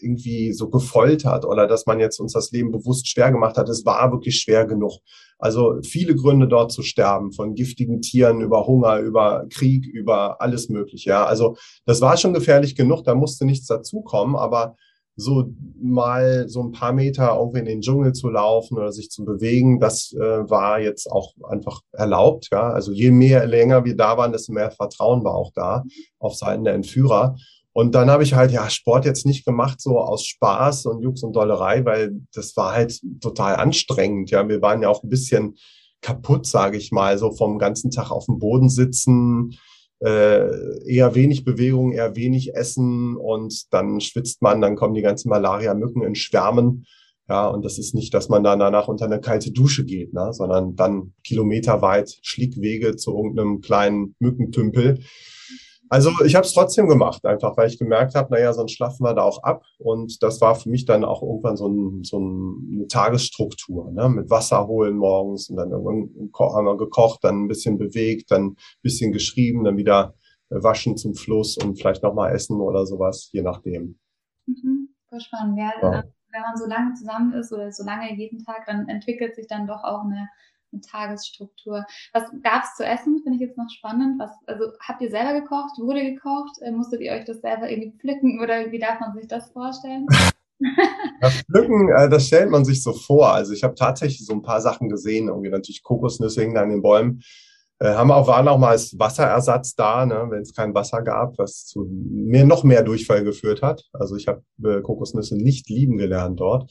irgendwie so gefoltert oder dass man jetzt uns das Leben bewusst schwer gemacht hat. Es war wirklich schwer genug. Also viele Gründe dort zu sterben, von giftigen Tieren über Hunger, über Krieg, über alles Mögliche. Ja, also das war schon gefährlich genug. Da musste nichts dazukommen, aber so mal so ein paar Meter irgendwie in den Dschungel zu laufen oder sich zu bewegen, das äh, war jetzt auch einfach erlaubt. Ja, also je mehr länger wir da waren, desto mehr Vertrauen war auch da auf Seiten der Entführer. Und dann habe ich halt ja Sport jetzt nicht gemacht, so aus Spaß und Jux und Dollerei, weil das war halt total anstrengend. Ja, wir waren ja auch ein bisschen kaputt, sage ich mal, so vom ganzen Tag auf dem Boden sitzen, äh, eher wenig Bewegung, eher wenig Essen und dann schwitzt man, dann kommen die ganzen Malaria-Mücken in Schwärmen. Ja, und das ist nicht, dass man dann danach unter eine kalte Dusche geht, ne, sondern dann kilometerweit Schlickwege zu irgendeinem kleinen Mückentümpel. Also ich habe es trotzdem gemacht, einfach weil ich gemerkt habe, naja, sonst schlafen wir da auch ab. Und das war für mich dann auch irgendwann so, ein, so eine Tagesstruktur, ne? mit Wasser holen morgens und dann irgendwann haben wir gekocht, dann ein bisschen bewegt, dann ein bisschen geschrieben, dann wieder waschen zum Fluss und vielleicht nochmal essen oder sowas, je nachdem. Mhm, voll spannend. Ja, ja. Wenn man so lange zusammen ist oder so lange jeden Tag, dann entwickelt sich dann doch auch eine eine Tagesstruktur. Was gab es zu essen? Finde ich jetzt noch spannend. Was, also habt ihr selber gekocht? Wurde gekocht? Äh, musstet ihr euch das selber irgendwie pflücken oder wie darf man sich das vorstellen? Das Pflücken, äh, das stellt man sich so vor. Also ich habe tatsächlich so ein paar Sachen gesehen, irgendwie natürlich Kokosnüsse hingen an den Bäumen. Äh, haben auch, waren auch mal als Wasserersatz da, ne, wenn es kein Wasser gab, was zu mir noch mehr Durchfall geführt hat. Also ich habe äh, Kokosnüsse nicht lieben gelernt dort.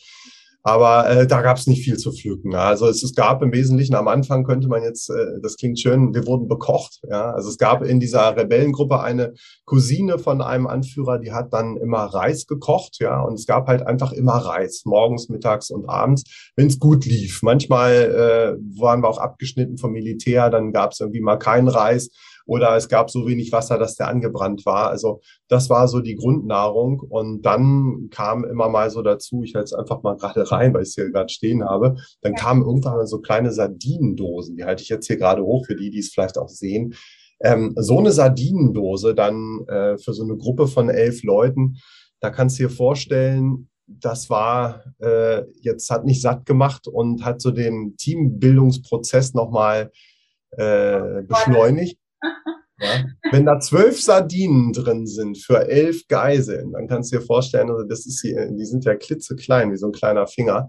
Aber äh, da gab es nicht viel zu pflücken. Also es, es gab im Wesentlichen am Anfang könnte man jetzt, äh, das klingt schön, wir wurden bekocht. Ja, also es gab in dieser Rebellengruppe eine Cousine von einem Anführer, die hat dann immer Reis gekocht. Ja, und es gab halt einfach immer Reis, morgens, mittags und abends, wenn es gut lief. Manchmal äh, waren wir auch abgeschnitten vom Militär, dann gab es irgendwie mal keinen Reis oder es gab so wenig Wasser, dass der angebrannt war. Also das war so die Grundnahrung. Und dann kam immer mal so dazu, ich halte es einfach mal gerade rein, weil ich es hier gerade stehen habe, dann ja. kamen irgendwann mal so kleine Sardinendosen, die halte ich jetzt hier gerade hoch für die, die es vielleicht auch sehen. Ähm, so eine Sardinendose dann äh, für so eine Gruppe von elf Leuten, da kannst du dir vorstellen, das war äh, jetzt hat nicht satt gemacht und hat so den Teambildungsprozess nochmal äh, beschleunigt. Ja? Wenn da zwölf Sardinen drin sind für elf Geiseln, dann kannst du dir vorstellen, also das ist hier, die sind ja klitzeklein, wie so ein kleiner Finger.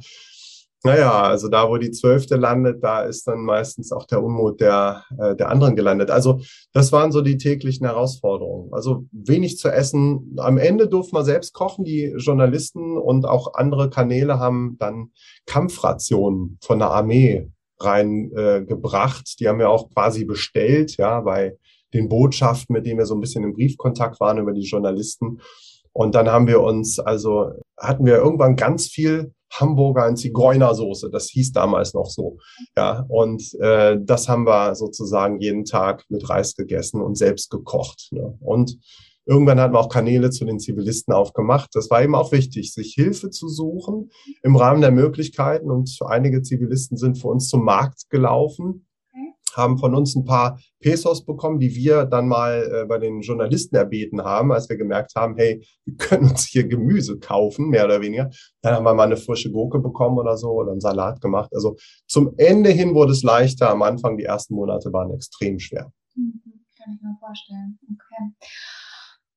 Naja, also da, wo die zwölfte landet, da ist dann meistens auch der Unmut der, äh, der anderen gelandet. Also das waren so die täglichen Herausforderungen. Also wenig zu essen. Am Ende durften wir selbst kochen. Die Journalisten und auch andere Kanäle haben dann Kampfrationen von der Armee reingebracht. Äh, die haben wir auch quasi bestellt, ja, bei den Botschaften, mit denen wir so ein bisschen im Briefkontakt waren über die Journalisten. Und dann haben wir uns, also hatten wir irgendwann ganz viel Hamburger in Zigeunersoße, das hieß damals noch so. Ja, und äh, das haben wir sozusagen jeden Tag mit Reis gegessen und selbst gekocht. Ne? Und irgendwann hatten wir auch Kanäle zu den Zivilisten aufgemacht. Das war eben auch wichtig, sich Hilfe zu suchen im Rahmen der Möglichkeiten. Und einige Zivilisten sind für uns zum Markt gelaufen haben von uns ein paar Pesos bekommen, die wir dann mal äh, bei den Journalisten erbeten haben, als wir gemerkt haben, hey, wir können uns hier Gemüse kaufen, mehr oder weniger. Dann haben wir mal eine frische Gurke bekommen oder so oder einen Salat gemacht. Also zum Ende hin wurde es leichter. Am Anfang, die ersten Monate waren extrem schwer. Mhm, kann ich mir vorstellen. Okay.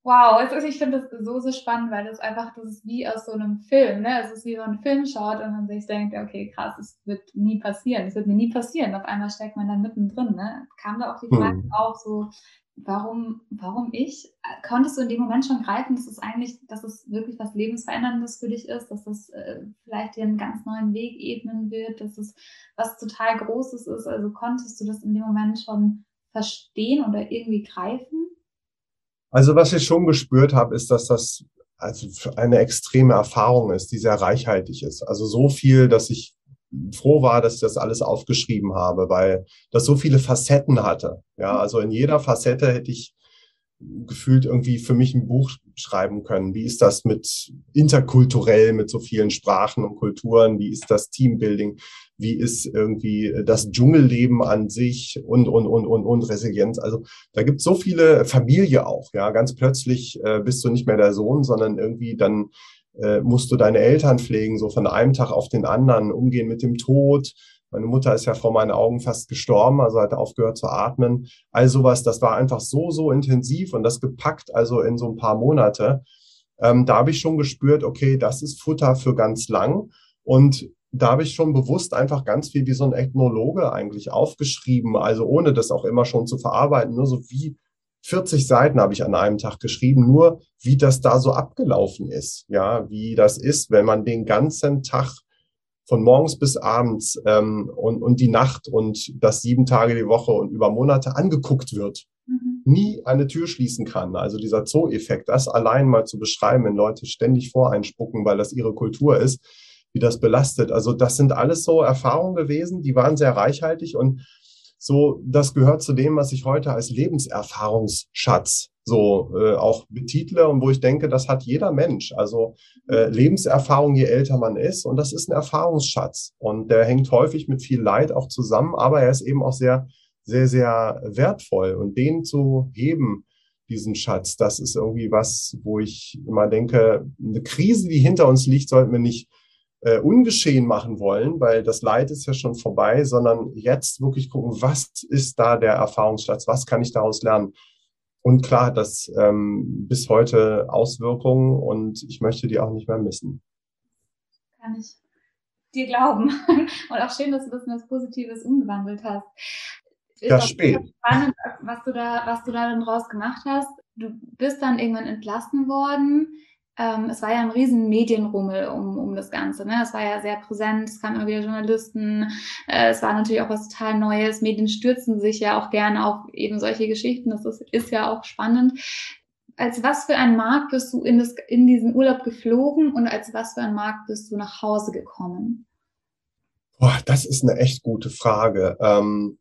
Wow, also ich finde das so, so spannend, weil das einfach, das ist wie aus so einem Film, ne? Es ist wie so ein Film schaut und man sich denkt, okay, krass, es wird nie passieren, es wird mir nie passieren. Auf einmal steckt man da mittendrin, ne? Kam da auch die Frage hm. auf, so, warum, warum ich? Konntest du in dem Moment schon greifen, dass es eigentlich, dass es wirklich was Lebensveränderndes für dich ist, dass es äh, vielleicht dir einen ganz neuen Weg ebnen wird, dass es was total Großes ist? Also konntest du das in dem Moment schon verstehen oder irgendwie greifen? Also was ich schon gespürt habe, ist, dass das also eine extreme Erfahrung ist, die sehr reichhaltig ist. Also so viel, dass ich froh war, dass ich das alles aufgeschrieben habe, weil das so viele Facetten hatte. Ja, also in jeder Facette hätte ich gefühlt irgendwie für mich ein Buch schreiben können. Wie ist das mit interkulturell, mit so vielen Sprachen und Kulturen? Wie ist das Teambuilding? Wie ist irgendwie das Dschungelleben an sich und, und, und, und, und Resilienz? Also da gibt es so viele Familie auch. Ja, ganz plötzlich äh, bist du nicht mehr der Sohn, sondern irgendwie dann äh, musst du deine Eltern pflegen, so von einem Tag auf den anderen, umgehen mit dem Tod meine Mutter ist ja vor meinen Augen fast gestorben, also hat aufgehört zu atmen. All sowas, das war einfach so, so intensiv und das gepackt, also in so ein paar Monate. Ähm, da habe ich schon gespürt, okay, das ist Futter für ganz lang. Und da habe ich schon bewusst einfach ganz viel wie so ein Ethnologe eigentlich aufgeschrieben, also ohne das auch immer schon zu verarbeiten, nur so wie 40 Seiten habe ich an einem Tag geschrieben, nur wie das da so abgelaufen ist. Ja, wie das ist, wenn man den ganzen Tag von morgens bis abends ähm, und, und die Nacht und das sieben Tage die Woche und über Monate angeguckt wird, mhm. nie eine Tür schließen kann. Also dieser Zoo-Effekt, das allein mal zu beschreiben, wenn Leute ständig voreinspucken, weil das ihre Kultur ist, wie das belastet. Also das sind alles so Erfahrungen gewesen, die waren sehr reichhaltig und so, das gehört zu dem, was ich heute als Lebenserfahrungsschatz so äh, auch betitle und wo ich denke, das hat jeder Mensch. Also äh, Lebenserfahrung, je älter man ist, und das ist ein Erfahrungsschatz. Und der hängt häufig mit viel Leid auch zusammen, aber er ist eben auch sehr, sehr, sehr wertvoll. Und den zu heben, diesen Schatz, das ist irgendwie was, wo ich immer denke, eine Krise, die hinter uns liegt, sollten wir nicht äh, ungeschehen machen wollen, weil das Leid ist ja schon vorbei, sondern jetzt wirklich gucken, was ist da der Erfahrungsschatz, was kann ich daraus lernen? Und klar hat das ähm, bis heute Auswirkungen und ich möchte die auch nicht mehr missen. Kann ich dir glauben. Und auch schön, dass du das in was Positives umgewandelt hast. Ist das spät. Spannend, was du da, was du da dann draus gemacht hast. Du bist dann irgendwann entlassen worden ähm, es war ja ein riesen Medienrummel um, um das Ganze. Ne? Es war ja sehr präsent, es kamen immer wieder Journalisten, äh, es war natürlich auch was total Neues. Medien stürzen sich ja auch gerne auf eben solche Geschichten. Das ist, ist ja auch spannend. Als was für ein Markt bist du in, das, in diesen Urlaub geflogen und als was für ein Markt bist du nach Hause gekommen? Boah, das ist eine echt gute Frage. Ähm,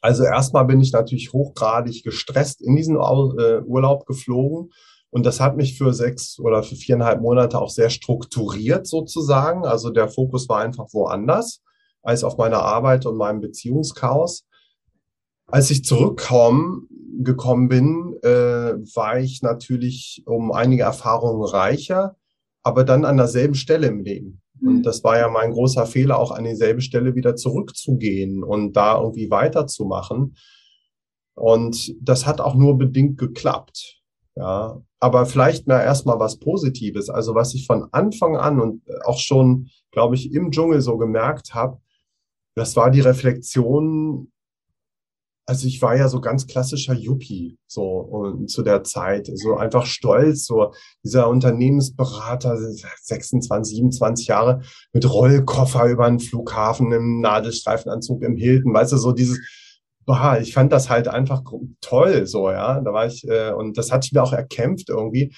also erstmal bin ich natürlich hochgradig gestresst in diesen äh, Urlaub geflogen und das hat mich für sechs oder für viereinhalb Monate auch sehr strukturiert sozusagen. Also der Fokus war einfach woanders als auf meiner Arbeit und meinem Beziehungschaos. Als ich zurückgekommen gekommen bin, äh, war ich natürlich um einige Erfahrungen reicher, aber dann an derselben Stelle im Leben. Und mhm. das war ja mein großer Fehler, auch an dieselbe Stelle wieder zurückzugehen und da irgendwie weiterzumachen. Und das hat auch nur bedingt geklappt. Ja, aber vielleicht mal erstmal was Positives. Also was ich von Anfang an und auch schon, glaube ich, im Dschungel so gemerkt habe, das war die Reflexion. Also ich war ja so ganz klassischer Yuppie so und zu der Zeit, so einfach stolz, so dieser Unternehmensberater, 26, 27 Jahre mit Rollkoffer über den Flughafen im Nadelstreifenanzug im Hilton, weißt du, so dieses boah, ich fand das halt einfach toll, so, ja. Da war ich, äh, und das hatte ich mir auch erkämpft irgendwie.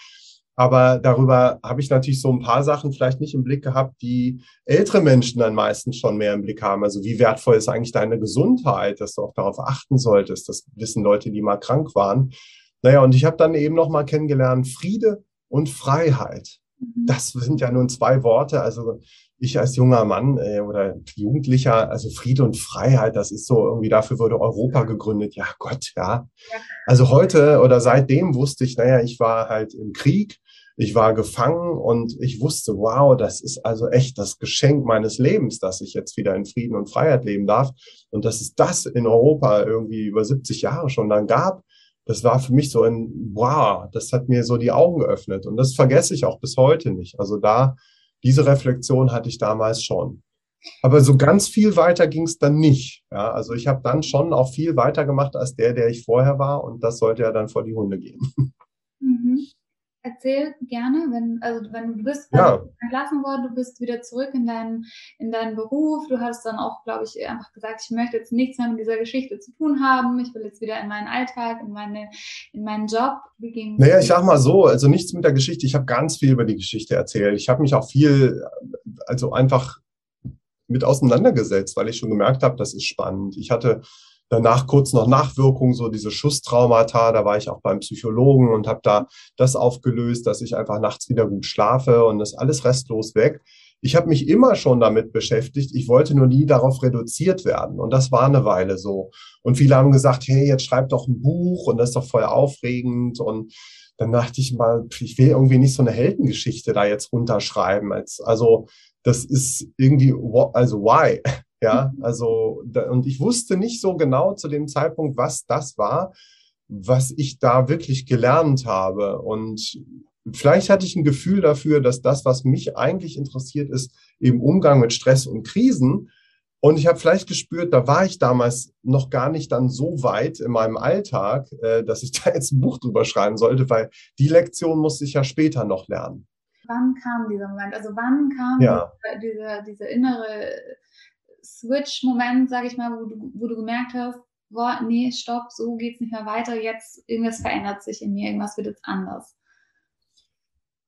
Aber darüber habe ich natürlich so ein paar Sachen vielleicht nicht im Blick gehabt, die ältere Menschen dann meistens schon mehr im Blick haben. Also wie wertvoll ist eigentlich deine Gesundheit, dass du auch darauf achten solltest. Das wissen Leute, die mal krank waren. Naja, und ich habe dann eben noch mal kennengelernt, Friede und Freiheit. Mhm. Das sind ja nun zwei Worte. Also ich als junger Mann äh, oder Jugendlicher, also Friede und Freiheit, das ist so irgendwie, dafür wurde Europa gegründet. Ja, Gott, ja. ja. Also heute oder seitdem wusste ich, naja, ich war halt im Krieg, ich war gefangen und ich wusste, wow, das ist also echt das Geschenk meines Lebens, dass ich jetzt wieder in Frieden und Freiheit leben darf. Und dass es das in Europa irgendwie über 70 Jahre schon dann gab, das war für mich so ein, wow, das hat mir so die Augen geöffnet. Und das vergesse ich auch bis heute nicht. Also da diese Reflexion hatte ich damals schon. Aber so ganz viel weiter ging es dann nicht. Ja, also ich habe dann schon auch viel weiter gemacht als der, der ich vorher war. Und das sollte ja dann vor die Hunde gehen. Erzähl gerne, wenn, also wenn du bist ja. entlassen worden, du bist wieder zurück in deinen, in deinen Beruf. Du hast dann auch, glaube ich, einfach gesagt, ich möchte jetzt nichts mehr mit dieser Geschichte zu tun haben. Ich will jetzt wieder in meinen Alltag, in meine, in meinen Job. Wie naja, ich sag mal so, also nichts mit der Geschichte. Ich habe ganz viel über die Geschichte erzählt. Ich habe mich auch viel, also einfach mit auseinandergesetzt, weil ich schon gemerkt habe, das ist spannend. Ich hatte danach kurz noch Nachwirkungen, so diese Schusstraumata. Da war ich auch beim Psychologen und habe da das aufgelöst, dass ich einfach nachts wieder gut schlafe und das alles restlos weg. Ich habe mich immer schon damit beschäftigt. Ich wollte nur nie darauf reduziert werden. Und das war eine Weile so. Und viele haben gesagt, hey, jetzt schreib doch ein Buch und das ist doch voll aufregend. Und dann dachte ich mal, ich will irgendwie nicht so eine Heldengeschichte da jetzt runterschreiben. Als, also das ist irgendwie, also why? Ja, also, und ich wusste nicht so genau zu dem Zeitpunkt, was das war, was ich da wirklich gelernt habe. Und vielleicht hatte ich ein Gefühl dafür, dass das, was mich eigentlich interessiert, ist eben Umgang mit Stress und Krisen. Und ich habe vielleicht gespürt, da war ich damals noch gar nicht dann so weit in meinem Alltag, äh, dass ich da jetzt ein Buch drüber schreiben sollte, weil die Lektion musste ich ja später noch lernen. Wann kam dieser Moment? Also wann kam ja. dieser, dieser, dieser innere Switch-Moment, sage ich mal, wo du, wo du gemerkt hast, boah, nee, stopp, so geht's nicht mehr weiter, jetzt irgendwas verändert sich in mir, irgendwas wird jetzt anders.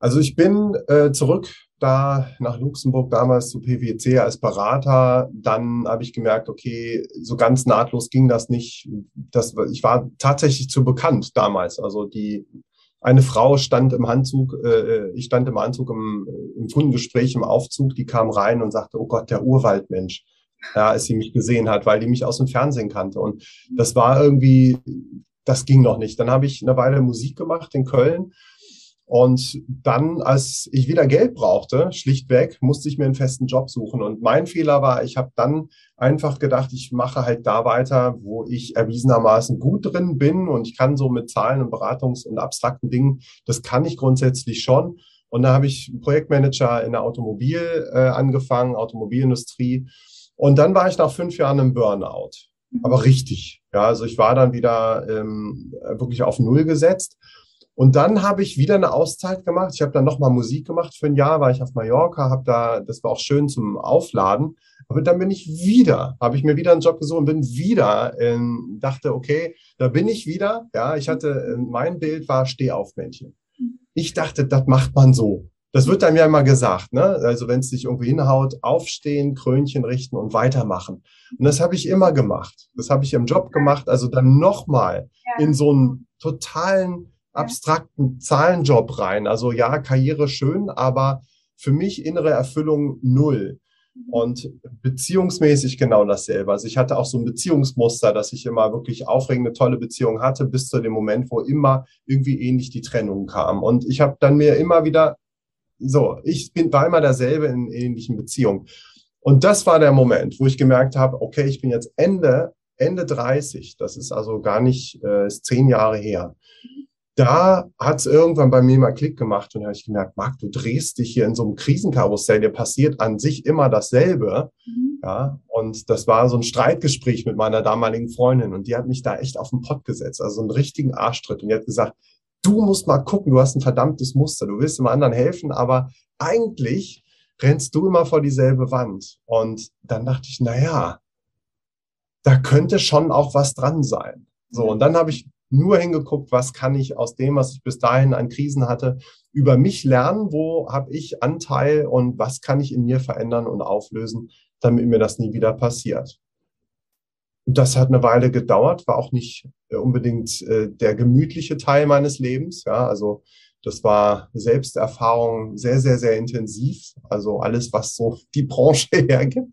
Also ich bin äh, zurück da nach Luxemburg damals zu PwC als Berater. Dann habe ich gemerkt, okay, so ganz nahtlos ging das nicht. Das, ich war tatsächlich zu bekannt damals. Also die eine Frau stand im Anzug, äh, ich stand im Anzug im, im Kundengespräch im Aufzug, die kam rein und sagte, oh Gott, der Urwaldmensch. Ja, als sie mich gesehen hat, weil die mich aus dem Fernsehen kannte. Und das war irgendwie, das ging noch nicht. Dann habe ich eine Weile Musik gemacht in Köln und dann, als ich wieder Geld brauchte, schlichtweg, musste ich mir einen festen Job suchen. Und mein Fehler war, ich habe dann einfach gedacht, ich mache halt da weiter, wo ich erwiesenermaßen gut drin bin und ich kann so mit Zahlen und Beratungs- und abstrakten Dingen, das kann ich grundsätzlich schon. Und da habe ich Projektmanager in der Automobil äh, angefangen, Automobilindustrie. Und dann war ich nach fünf Jahren im Burnout. Aber richtig. Ja, also ich war dann wieder ähm, wirklich auf Null gesetzt und dann habe ich wieder eine Auszeit gemacht. Ich habe dann nochmal Musik gemacht für ein Jahr, war ich auf Mallorca, habe da, das war auch schön zum Aufladen. Aber dann bin ich wieder, habe ich mir wieder einen Job gesucht und bin wieder, ähm, dachte, okay, da bin ich wieder. Ja, ich hatte, äh, mein Bild war Stehaufmännchen. Ich dachte, das macht man so. Das wird einem ja immer gesagt, ne? Also wenn es sich irgendwie hinhaut, aufstehen, Krönchen richten und weitermachen. Und das habe ich immer gemacht. Das habe ich im Job gemacht. Also dann nochmal in so einen totalen abstrakten Zahlenjob rein. Also ja, Karriere schön, aber für mich innere Erfüllung null. Mhm. Und beziehungsmäßig genau dasselbe. Also ich hatte auch so ein Beziehungsmuster, dass ich immer wirklich aufregende, tolle Beziehungen hatte, bis zu dem Moment, wo immer irgendwie ähnlich die Trennung kam. Und ich habe dann mir immer wieder, so, ich bin, immer derselbe in ähnlichen Beziehungen. Und das war der Moment, wo ich gemerkt habe, okay, ich bin jetzt Ende, Ende 30. Das ist also gar nicht, äh, ist zehn Jahre her da hat es irgendwann bei mir mal Klick gemacht und da habe ich gemerkt, Marc, du drehst dich hier in so einem Krisenkarussell, dir passiert an sich immer dasselbe. Mhm. Ja, und das war so ein Streitgespräch mit meiner damaligen Freundin und die hat mich da echt auf den Pott gesetzt, also einen richtigen Arschtritt und die hat gesagt, du musst mal gucken, du hast ein verdammtes Muster, du willst dem anderen helfen, aber eigentlich rennst du immer vor dieselbe Wand. Und dann dachte ich, na ja, da könnte schon auch was dran sein. So, mhm. und dann habe ich nur hingeguckt, was kann ich aus dem, was ich bis dahin an Krisen hatte, über mich lernen, wo habe ich Anteil und was kann ich in mir verändern und auflösen, damit mir das nie wieder passiert. Das hat eine Weile gedauert, war auch nicht äh, unbedingt äh, der gemütliche Teil meines Lebens. Ja, also das war Selbsterfahrung sehr, sehr, sehr intensiv. Also alles, was so die Branche hergibt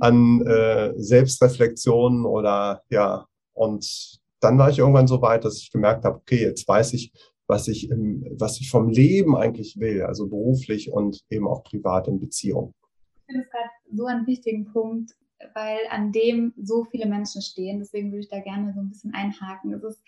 an äh, Selbstreflexion oder ja und dann war ich irgendwann so weit, dass ich gemerkt habe, okay, jetzt weiß ich, was ich, im, was ich vom Leben eigentlich will, also beruflich und eben auch privat in Beziehung. Ich finde es gerade so einen wichtigen Punkt, weil an dem so viele Menschen stehen. Deswegen würde ich da gerne so ein bisschen einhaken. Es ist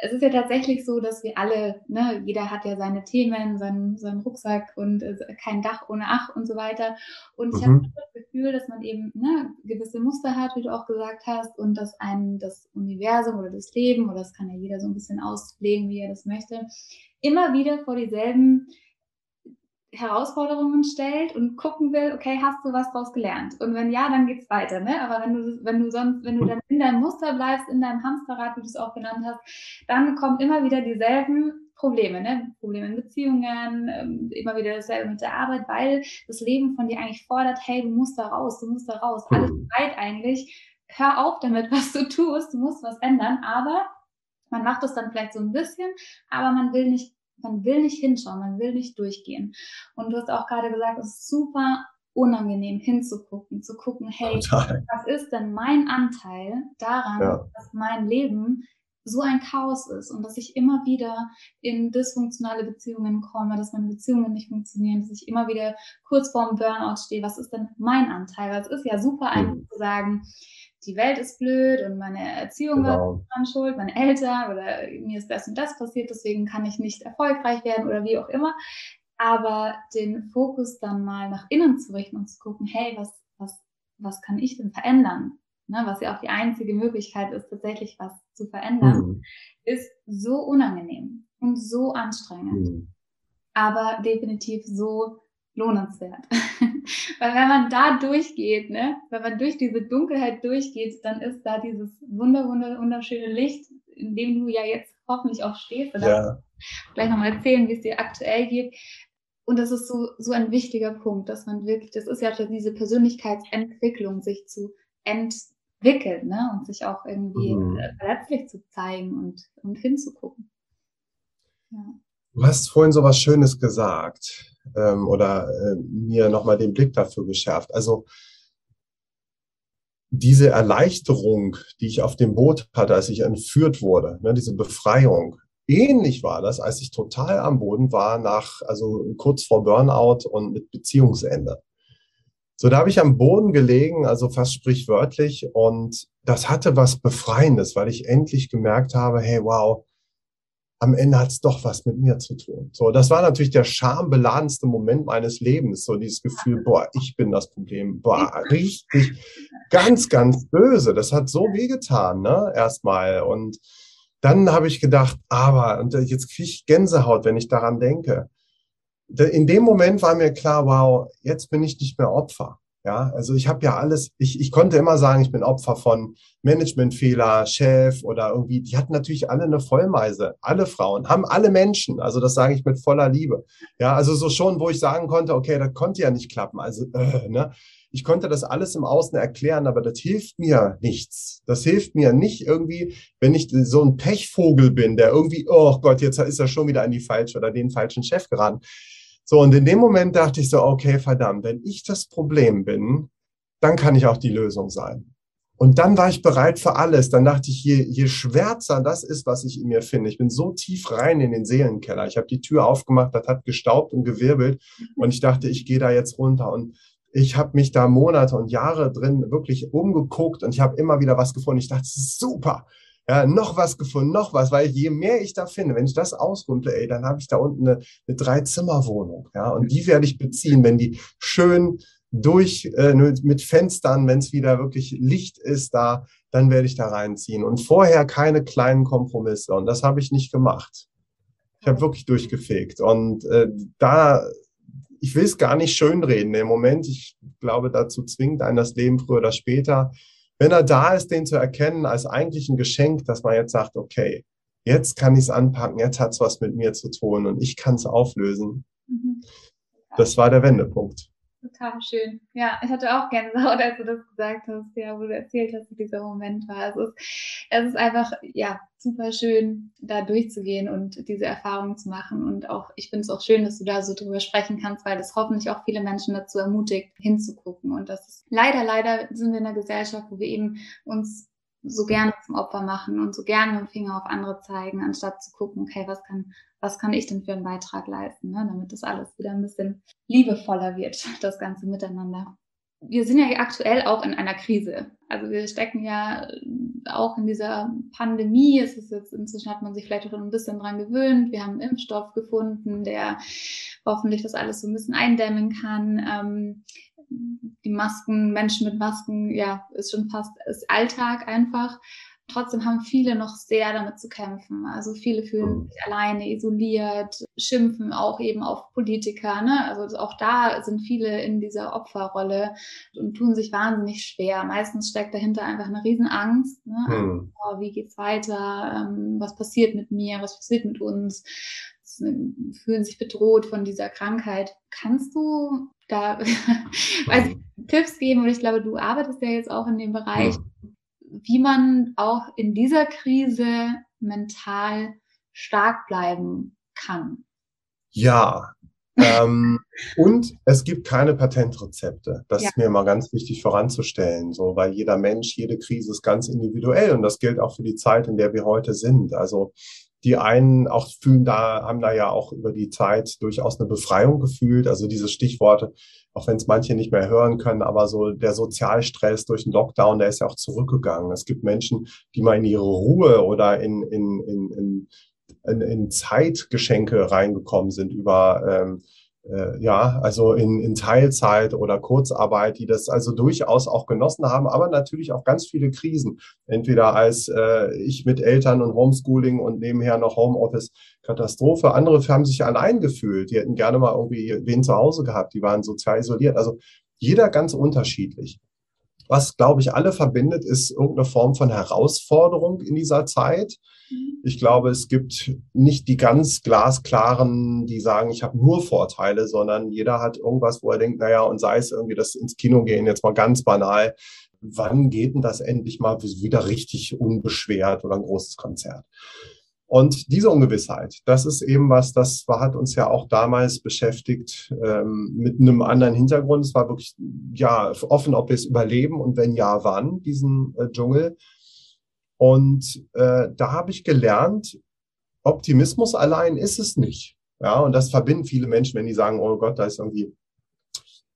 es ist ja tatsächlich so, dass wir alle, ne, jeder hat ja seine Themen, seinen, seinen Rucksack und äh, kein Dach ohne Ach und so weiter. Und ich mhm. habe das Gefühl, dass man eben ne, gewisse Muster hat, wie du auch gesagt hast, und dass einem das Universum oder das Leben, oder das kann ja jeder so ein bisschen auslegen, wie er das möchte, immer wieder vor dieselben Herausforderungen stellt und gucken will, okay, hast du was daraus gelernt? Und wenn ja, dann geht's weiter, ne? Aber wenn du, wenn du sonst, wenn du dann in deinem Muster bleibst, in deinem Hamsterrad, wie du es auch genannt hast, dann kommen immer wieder dieselben Probleme, ne? Probleme in Beziehungen, ähm, immer wieder dasselbe mit der Arbeit, weil das Leben von dir eigentlich fordert, hey, du musst da raus, du musst da raus, alles bereit eigentlich, hör auf damit, was du tust, du musst was ändern, aber man macht es dann vielleicht so ein bisschen, aber man will nicht man will nicht hinschauen, man will nicht durchgehen. Und du hast auch gerade gesagt, es ist super unangenehm hinzugucken, zu gucken, hey, Total. was ist denn mein Anteil daran, ja. dass mein Leben so ein Chaos ist und dass ich immer wieder in dysfunktionale Beziehungen komme, dass meine Beziehungen nicht funktionieren, dass ich immer wieder kurz vorm Burnout stehe. Was ist denn mein Anteil? Weil es ist ja super einfach mhm. zu sagen, die Welt ist blöd und meine Erziehung genau. war dran schuld, meine Eltern oder mir ist das und das passiert, deswegen kann ich nicht erfolgreich werden oder wie auch immer. Aber den Fokus dann mal nach innen zu richten und zu gucken, hey, was, was, was kann ich denn verändern? Ne, was ja auch die einzige Möglichkeit ist, tatsächlich was zu verändern, mhm. ist so unangenehm und so anstrengend. Mhm. Aber definitiv so lohnenswert. Weil wenn man da durchgeht, ne, wenn man durch diese Dunkelheit durchgeht, dann ist da dieses wunder, wunder, wunderschöne Licht, in dem du ja jetzt hoffentlich auch stehst. Und ja. gleich nochmal erzählen, wie es dir aktuell geht. Und das ist so, so ein wichtiger Punkt, dass man wirklich, das ist ja diese Persönlichkeitsentwicklung, sich zu entwickeln, ne, und sich auch irgendwie mhm. verletzlich zu zeigen und, und hinzugucken. Ja. Du hast vorhin so was Schönes gesagt ähm, oder äh, mir nochmal den Blick dafür geschärft. Also diese Erleichterung, die ich auf dem Boot hatte, als ich entführt wurde, ne, diese Befreiung, ähnlich war das, als ich total am Boden war, nach, also kurz vor Burnout und mit Beziehungsende. So, da habe ich am Boden gelegen, also fast sprichwörtlich, und das hatte was Befreiendes, weil ich endlich gemerkt habe, hey, wow, am Ende hat es doch was mit mir zu tun. So, das war natürlich der schambeladenste Moment meines Lebens. So dieses Gefühl, boah, ich bin das Problem. Boah, richtig, ganz, ganz böse. Das hat so wehgetan, ne, erstmal. Und dann habe ich gedacht, aber, und jetzt kriege ich Gänsehaut, wenn ich daran denke. In dem Moment war mir klar, wow, jetzt bin ich nicht mehr Opfer. Ja, also ich habe ja alles, ich, ich konnte immer sagen, ich bin Opfer von Managementfehler, Chef oder irgendwie, die hatten natürlich alle eine Vollmeise, alle Frauen, haben alle Menschen, also das sage ich mit voller Liebe. Ja, also so schon, wo ich sagen konnte, okay, das konnte ja nicht klappen, also, äh, ne? Ich konnte das alles im Außen erklären, aber das hilft mir nichts. Das hilft mir nicht irgendwie, wenn ich so ein Pechvogel bin, der irgendwie, oh Gott, jetzt ist er schon wieder an die falsche oder den falschen Chef geraten so, und in dem Moment dachte ich so, okay, verdammt, wenn ich das Problem bin, dann kann ich auch die Lösung sein. Und dann war ich bereit für alles. Dann dachte ich, je, je schwärzer das ist, was ich in mir finde. Ich bin so tief rein in den Seelenkeller. Ich habe die Tür aufgemacht, das hat gestaubt und gewirbelt. Und ich dachte, ich gehe da jetzt runter. Und ich habe mich da Monate und Jahre drin wirklich umgeguckt und ich habe immer wieder was gefunden. Ich dachte, das ist super ja, noch was gefunden, noch was, weil je mehr ich da finde, wenn ich das ausrunde, ey, dann habe ich da unten eine, eine Drei-Zimmer-Wohnung, ja, und die werde ich beziehen, wenn die schön durch äh, mit Fenstern, wenn es wieder wirklich Licht ist da, dann werde ich da reinziehen und vorher keine kleinen Kompromisse und das habe ich nicht gemacht. Ich habe wirklich durchgefegt und äh, da ich will es gar nicht schönreden im Moment. Ich glaube, dazu zwingt einen das Leben früher oder später wenn er da ist, den zu erkennen als eigentlich ein Geschenk, dass man jetzt sagt, okay, jetzt kann ich es anpacken, jetzt hat es was mit mir zu tun und ich kann es auflösen. Mhm. Das war der Wendepunkt. Total schön. Ja, ich hatte auch Gänsehaut, als du das gesagt hast, ja, wo du erzählt hast, wie dieser Moment war. Es ist, es ist einfach, ja, super schön, da durchzugehen und diese Erfahrung zu machen. Und auch, ich finde es auch schön, dass du da so drüber sprechen kannst, weil das hoffentlich auch viele Menschen dazu ermutigt, hinzugucken. Und das ist leider, leider sind wir in einer Gesellschaft, wo wir eben uns so gerne zum Opfer machen und so gerne mit dem Finger auf andere zeigen, anstatt zu gucken, okay, was kann, was kann ich denn für einen Beitrag leisten, ne, damit das alles wieder ein bisschen liebevoller wird, das ganze Miteinander. Wir sind ja aktuell auch in einer Krise. Also wir stecken ja auch in dieser Pandemie. Es ist jetzt inzwischen hat man sich vielleicht schon ein bisschen dran gewöhnt. Wir haben einen Impfstoff gefunden, der hoffentlich das alles so ein bisschen eindämmen kann. Ähm, die Masken, Menschen mit Masken, ja, ist schon fast ist Alltag einfach. Trotzdem haben viele noch sehr damit zu kämpfen. Also viele fühlen mhm. sich alleine, isoliert, schimpfen auch eben auf Politiker. Ne? Also auch da sind viele in dieser Opferrolle und tun sich wahnsinnig schwer. Meistens steckt dahinter einfach eine Riesenangst. Ne? Mhm. Oh, wie geht's weiter? Ähm, was passiert mit mir? Was passiert mit uns? fühlen sich bedroht von dieser Krankheit. Kannst du da weiß, Tipps geben? Und ich glaube, du arbeitest ja jetzt auch in dem Bereich, wie man auch in dieser Krise mental stark bleiben kann. Ja. ähm, und es gibt keine Patentrezepte. Das ja. ist mir immer ganz wichtig voranzustellen, so, weil jeder Mensch, jede Krise ist ganz individuell und das gilt auch für die Zeit, in der wir heute sind. Also die einen auch fühlen da, haben da ja auch über die Zeit durchaus eine Befreiung gefühlt. Also diese Stichworte, auch wenn es manche nicht mehr hören können, aber so der Sozialstress durch den Lockdown, der ist ja auch zurückgegangen. Es gibt Menschen, die mal in ihre Ruhe oder in, in, in, in, in, in Zeitgeschenke reingekommen sind über ähm, äh, ja, also in, in Teilzeit oder Kurzarbeit, die das also durchaus auch genossen haben, aber natürlich auch ganz viele Krisen. Entweder als äh, ich mit Eltern und Homeschooling und nebenher noch Homeoffice Katastrophe. Andere haben sich allein gefühlt. Die hätten gerne mal irgendwie wen zu Hause gehabt. Die waren sozial isoliert. Also jeder ganz unterschiedlich. Was, glaube ich, alle verbindet, ist irgendeine Form von Herausforderung in dieser Zeit. Ich glaube, es gibt nicht die ganz glasklaren, die sagen, ich habe nur Vorteile, sondern jeder hat irgendwas, wo er denkt, naja, und sei es irgendwie das ins Kino gehen, jetzt mal ganz banal. Wann geht denn das endlich mal wieder richtig unbeschwert oder ein großes Konzert? Und diese Ungewissheit, das ist eben was, das hat uns ja auch damals beschäftigt ähm, mit einem anderen Hintergrund. Es war wirklich ja offen, ob wir es überleben und wenn ja, wann diesen äh, Dschungel. Und äh, da habe ich gelernt, Optimismus allein ist es nicht. Ja, und das verbinden viele Menschen, wenn die sagen, oh Gott, da ist irgendwie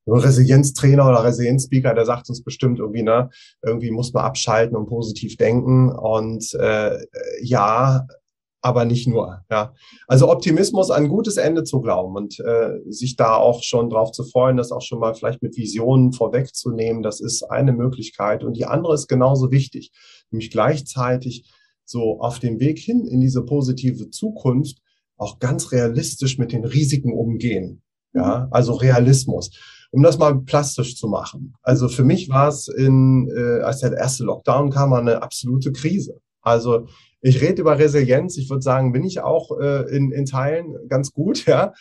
ein Resilienztrainer oder Resilienzspeaker, der sagt uns bestimmt irgendwie, ne, irgendwie muss man abschalten und positiv denken. Und äh, ja, aber nicht nur. Ja. Also Optimismus an ein gutes Ende zu glauben und äh, sich da auch schon drauf zu freuen, das auch schon mal vielleicht mit Visionen vorwegzunehmen, das ist eine Möglichkeit. Und die andere ist genauso wichtig, nämlich gleichzeitig so auf dem Weg hin in diese positive Zukunft auch ganz realistisch mit den Risiken umgehen. Ja, also Realismus. Um das mal plastisch zu machen. Also für mich war es in, äh, als der erste Lockdown kam, eine absolute Krise. Also ich rede über Resilienz. Ich würde sagen, bin ich auch äh, in, in Teilen ganz gut, ja.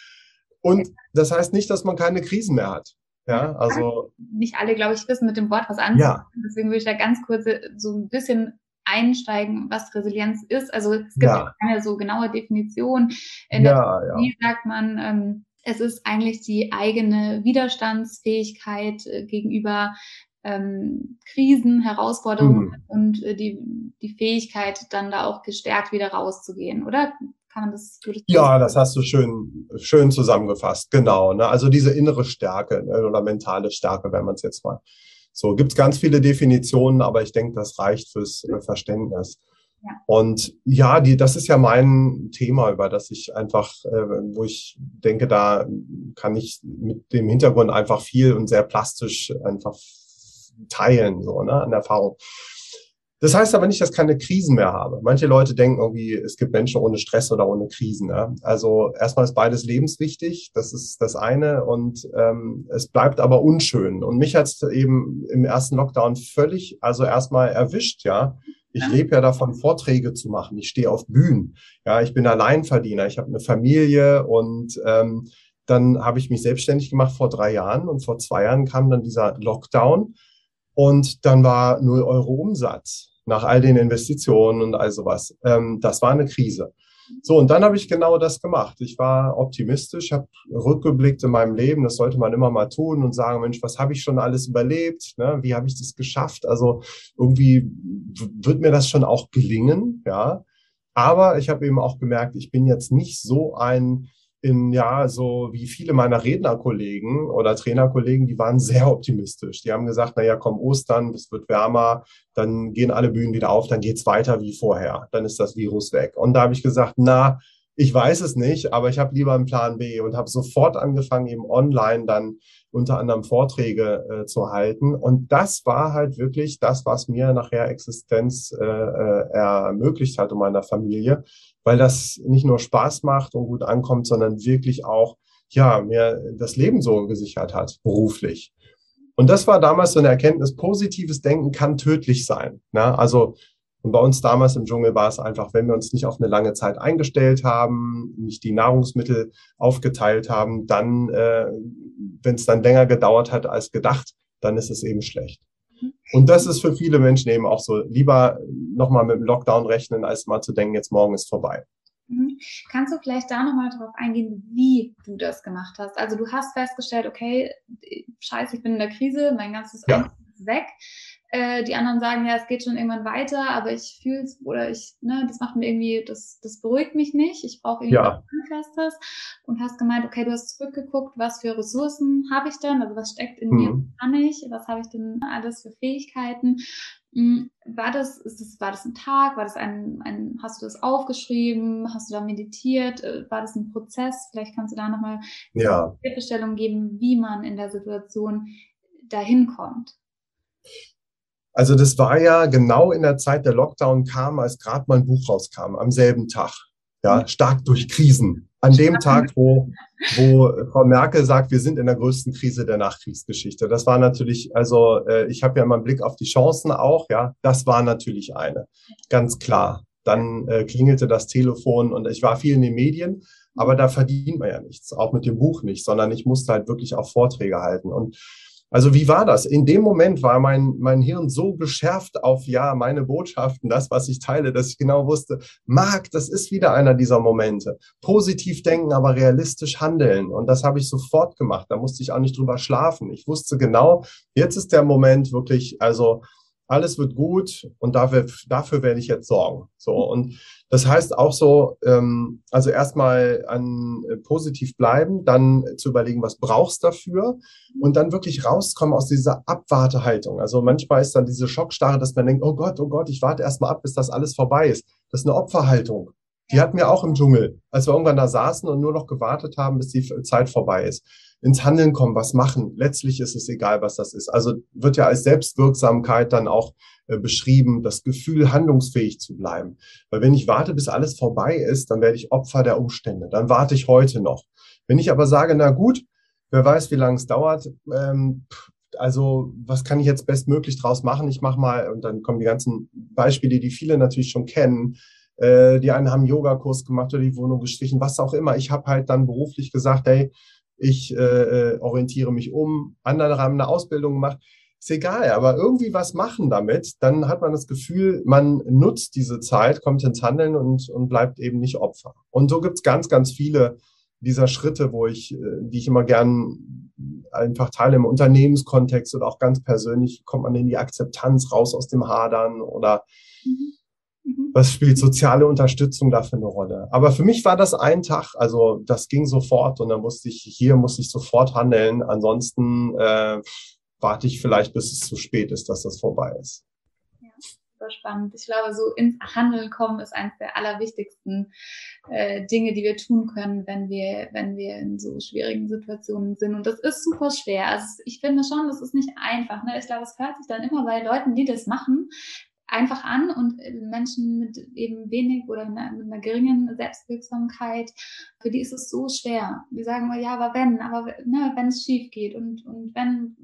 Und das heißt nicht, dass man keine Krisen mehr hat. Ja, also. Nicht alle, glaube ich, wissen mit dem Wort was anderes. Ja. Deswegen würde ich da ganz kurz äh, so ein bisschen einsteigen, was Resilienz ist. Also es gibt ja. keine so genaue Definition. In ja, der ja. sagt man, ähm, es ist eigentlich die eigene Widerstandsfähigkeit äh, gegenüber ähm, Krisen, Herausforderungen mhm. und äh, die, die Fähigkeit, dann da auch gestärkt wieder rauszugehen, oder? Kann man das? Ja, das hast du schön, schön zusammengefasst. Genau. Ne? Also diese innere Stärke ne? oder mentale Stärke, wenn man es jetzt mal so gibt es ganz viele Definitionen, aber ich denke, das reicht fürs äh, Verständnis. Ja. Und ja, die, das ist ja mein Thema, über das ich einfach, äh, wo ich denke, da kann ich mit dem Hintergrund einfach viel und sehr plastisch einfach teilen, so, ne, an Erfahrung. Das heißt aber nicht, dass ich keine Krisen mehr habe. Manche Leute denken irgendwie, es gibt Menschen ohne Stress oder ohne Krisen. Ne? Also erstmal ist beides lebenswichtig, das ist das eine. Und ähm, es bleibt aber unschön. Und mich hat es eben im ersten Lockdown völlig, also erstmal erwischt, ja. Ich lebe ja davon, Vorträge zu machen. Ich stehe auf Bühnen. Ja, ich bin Alleinverdiener. Ich habe eine Familie und ähm, dann habe ich mich selbstständig gemacht vor drei Jahren und vor zwei Jahren kam dann dieser Lockdown und dann war 0 Euro Umsatz nach all den Investitionen und all sowas. Ähm, das war eine Krise. So, und dann habe ich genau das gemacht. Ich war optimistisch, habe rückgeblickt in meinem Leben, das sollte man immer mal tun und sagen, Mensch, was habe ich schon alles überlebt? Ne? Wie habe ich das geschafft? Also irgendwie wird mir das schon auch gelingen, ja. Aber ich habe eben auch gemerkt, ich bin jetzt nicht so ein in, ja, so wie viele meiner Rednerkollegen oder Trainerkollegen, die waren sehr optimistisch. Die haben gesagt, na ja, komm Ostern, es wird wärmer, dann gehen alle Bühnen wieder auf, dann geht's weiter wie vorher, dann ist das Virus weg. Und da habe ich gesagt, na, ich weiß es nicht, aber ich habe lieber einen Plan B und habe sofort angefangen, eben online dann unter anderem Vorträge äh, zu halten. Und das war halt wirklich das, was mir nachher Existenz äh, äh, ermöglicht hat und meiner Familie weil das nicht nur Spaß macht und gut ankommt, sondern wirklich auch, ja, mir das Leben so gesichert hat, beruflich. Und das war damals so eine Erkenntnis, positives Denken kann tödlich sein. Ne? Also und bei uns damals im Dschungel war es einfach, wenn wir uns nicht auf eine lange Zeit eingestellt haben, nicht die Nahrungsmittel aufgeteilt haben, dann, äh, wenn es dann länger gedauert hat als gedacht, dann ist es eben schlecht. Und das ist für viele Menschen eben auch so, lieber nochmal mit dem Lockdown rechnen, als mal zu denken, jetzt morgen ist vorbei. Mhm. Kannst du vielleicht da nochmal drauf eingehen, wie du das gemacht hast? Also du hast festgestellt, okay, scheiße, ich bin in der Krise, mein ganzes ja. weg. Äh, die anderen sagen, ja, es geht schon irgendwann weiter, aber ich fühle es oder ich, ne, das macht mir irgendwie, das, das beruhigt mich nicht. Ich brauche irgendwie ja. was. Und hast gemeint, okay, du hast zurückgeguckt, was für Ressourcen habe ich denn? Also was steckt in mhm. mir, kann ich? Was habe ich denn alles für Fähigkeiten? Hm, war das, ist das, war das ein Tag? War das ein, ein, hast du das aufgeschrieben? Hast du da meditiert? Äh, war das ein Prozess? Vielleicht kannst du da nochmal ja. eine Hilfestellung geben, wie man in der Situation dahin kommt. Also das war ja genau in der Zeit der Lockdown kam, als gerade mein Buch rauskam, am selben Tag. Ja, stark durch Krisen. An dem Tag, wo, wo Frau Merkel sagt, wir sind in der größten Krise der Nachkriegsgeschichte. Das war natürlich, also äh, ich habe ja mal einen Blick auf die Chancen auch, ja, das war natürlich eine, ganz klar. Dann äh, klingelte das Telefon und ich war viel in den Medien, aber da verdient man ja nichts, auch mit dem Buch nicht, sondern ich musste halt wirklich auch Vorträge halten. Und also wie war das? In dem Moment war mein, mein Hirn so geschärft auf, ja, meine Botschaften, das, was ich teile, dass ich genau wusste, Marc, das ist wieder einer dieser Momente. Positiv denken, aber realistisch handeln. Und das habe ich sofort gemacht. Da musste ich auch nicht drüber schlafen. Ich wusste genau, jetzt ist der Moment wirklich, also alles wird gut und dafür, dafür werde ich jetzt sorgen. So und das heißt auch so, ähm, also erstmal an äh, positiv bleiben, dann zu überlegen, was brauchst dafür und dann wirklich rauskommen aus dieser Abwartehaltung. Also manchmal ist dann diese Schockstarre, dass man denkt, oh Gott, oh Gott, ich warte erstmal ab, bis das alles vorbei ist. Das ist eine Opferhaltung. Die hatten wir auch im Dschungel, als wir irgendwann da saßen und nur noch gewartet haben, bis die Zeit vorbei ist ins Handeln kommen, was machen. Letztlich ist es egal, was das ist. Also wird ja als Selbstwirksamkeit dann auch äh, beschrieben, das Gefühl, handlungsfähig zu bleiben. Weil wenn ich warte, bis alles vorbei ist, dann werde ich Opfer der Umstände. Dann warte ich heute noch. Wenn ich aber sage, na gut, wer weiß, wie lange es dauert, ähm, also was kann ich jetzt bestmöglich draus machen? Ich mache mal, und dann kommen die ganzen Beispiele, die viele natürlich schon kennen. Äh, die einen haben Yogakurs gemacht oder die Wohnung gestrichen, was auch immer. Ich habe halt dann beruflich gesagt, hey, ich äh, äh, orientiere mich um, andere haben eine Ausbildung gemacht. Ist egal, aber irgendwie was machen damit, dann hat man das Gefühl, man nutzt diese Zeit, kommt ins Handeln und, und bleibt eben nicht Opfer. Und so gibt's ganz, ganz viele dieser Schritte, wo ich, äh, die ich immer gern einfach teile im Unternehmenskontext oder auch ganz persönlich, kommt man in die Akzeptanz raus aus dem Hadern oder Mhm. Was spielt soziale Unterstützung dafür eine Rolle? Aber für mich war das ein Tag, also das ging sofort und dann musste ich, hier musste ich sofort handeln. Ansonsten äh, warte ich vielleicht, bis es zu spät ist, dass das vorbei ist. Ja, super spannend. Ich glaube, so ins Handeln kommen ist eines der allerwichtigsten äh, Dinge, die wir tun können, wenn wir, wenn wir in so schwierigen Situationen sind. Und das ist super schwer. Also ich finde schon, das ist nicht einfach. Ne? Ich glaube, es hört sich dann immer bei Leuten, die das machen, einfach an und äh, Menschen mit eben wenig oder mit einer geringen Selbstwirksamkeit, für die ist es so schwer. Die sagen immer, ja, aber wenn, aber ne, wenn es schief geht und, und wenn,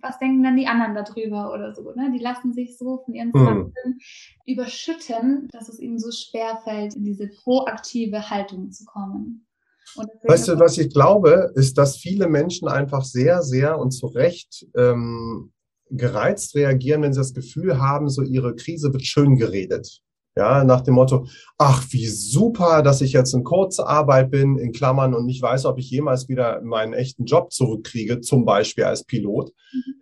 was denken dann die anderen darüber oder so, ne? Die lassen sich so von ihren Zweifeln mhm. überschütten, dass es ihnen so schwer fällt, in diese proaktive Haltung zu kommen. Weißt du, was ich glaube, ist, dass viele Menschen einfach sehr, sehr und zu Recht ähm, gereizt reagieren, wenn sie das Gefühl haben, so ihre Krise wird schön geredet. Ja, nach dem Motto, ach, wie super, dass ich jetzt in Kurzarbeit bin, in Klammern, und nicht weiß, ob ich jemals wieder meinen echten Job zurückkriege, zum Beispiel als Pilot.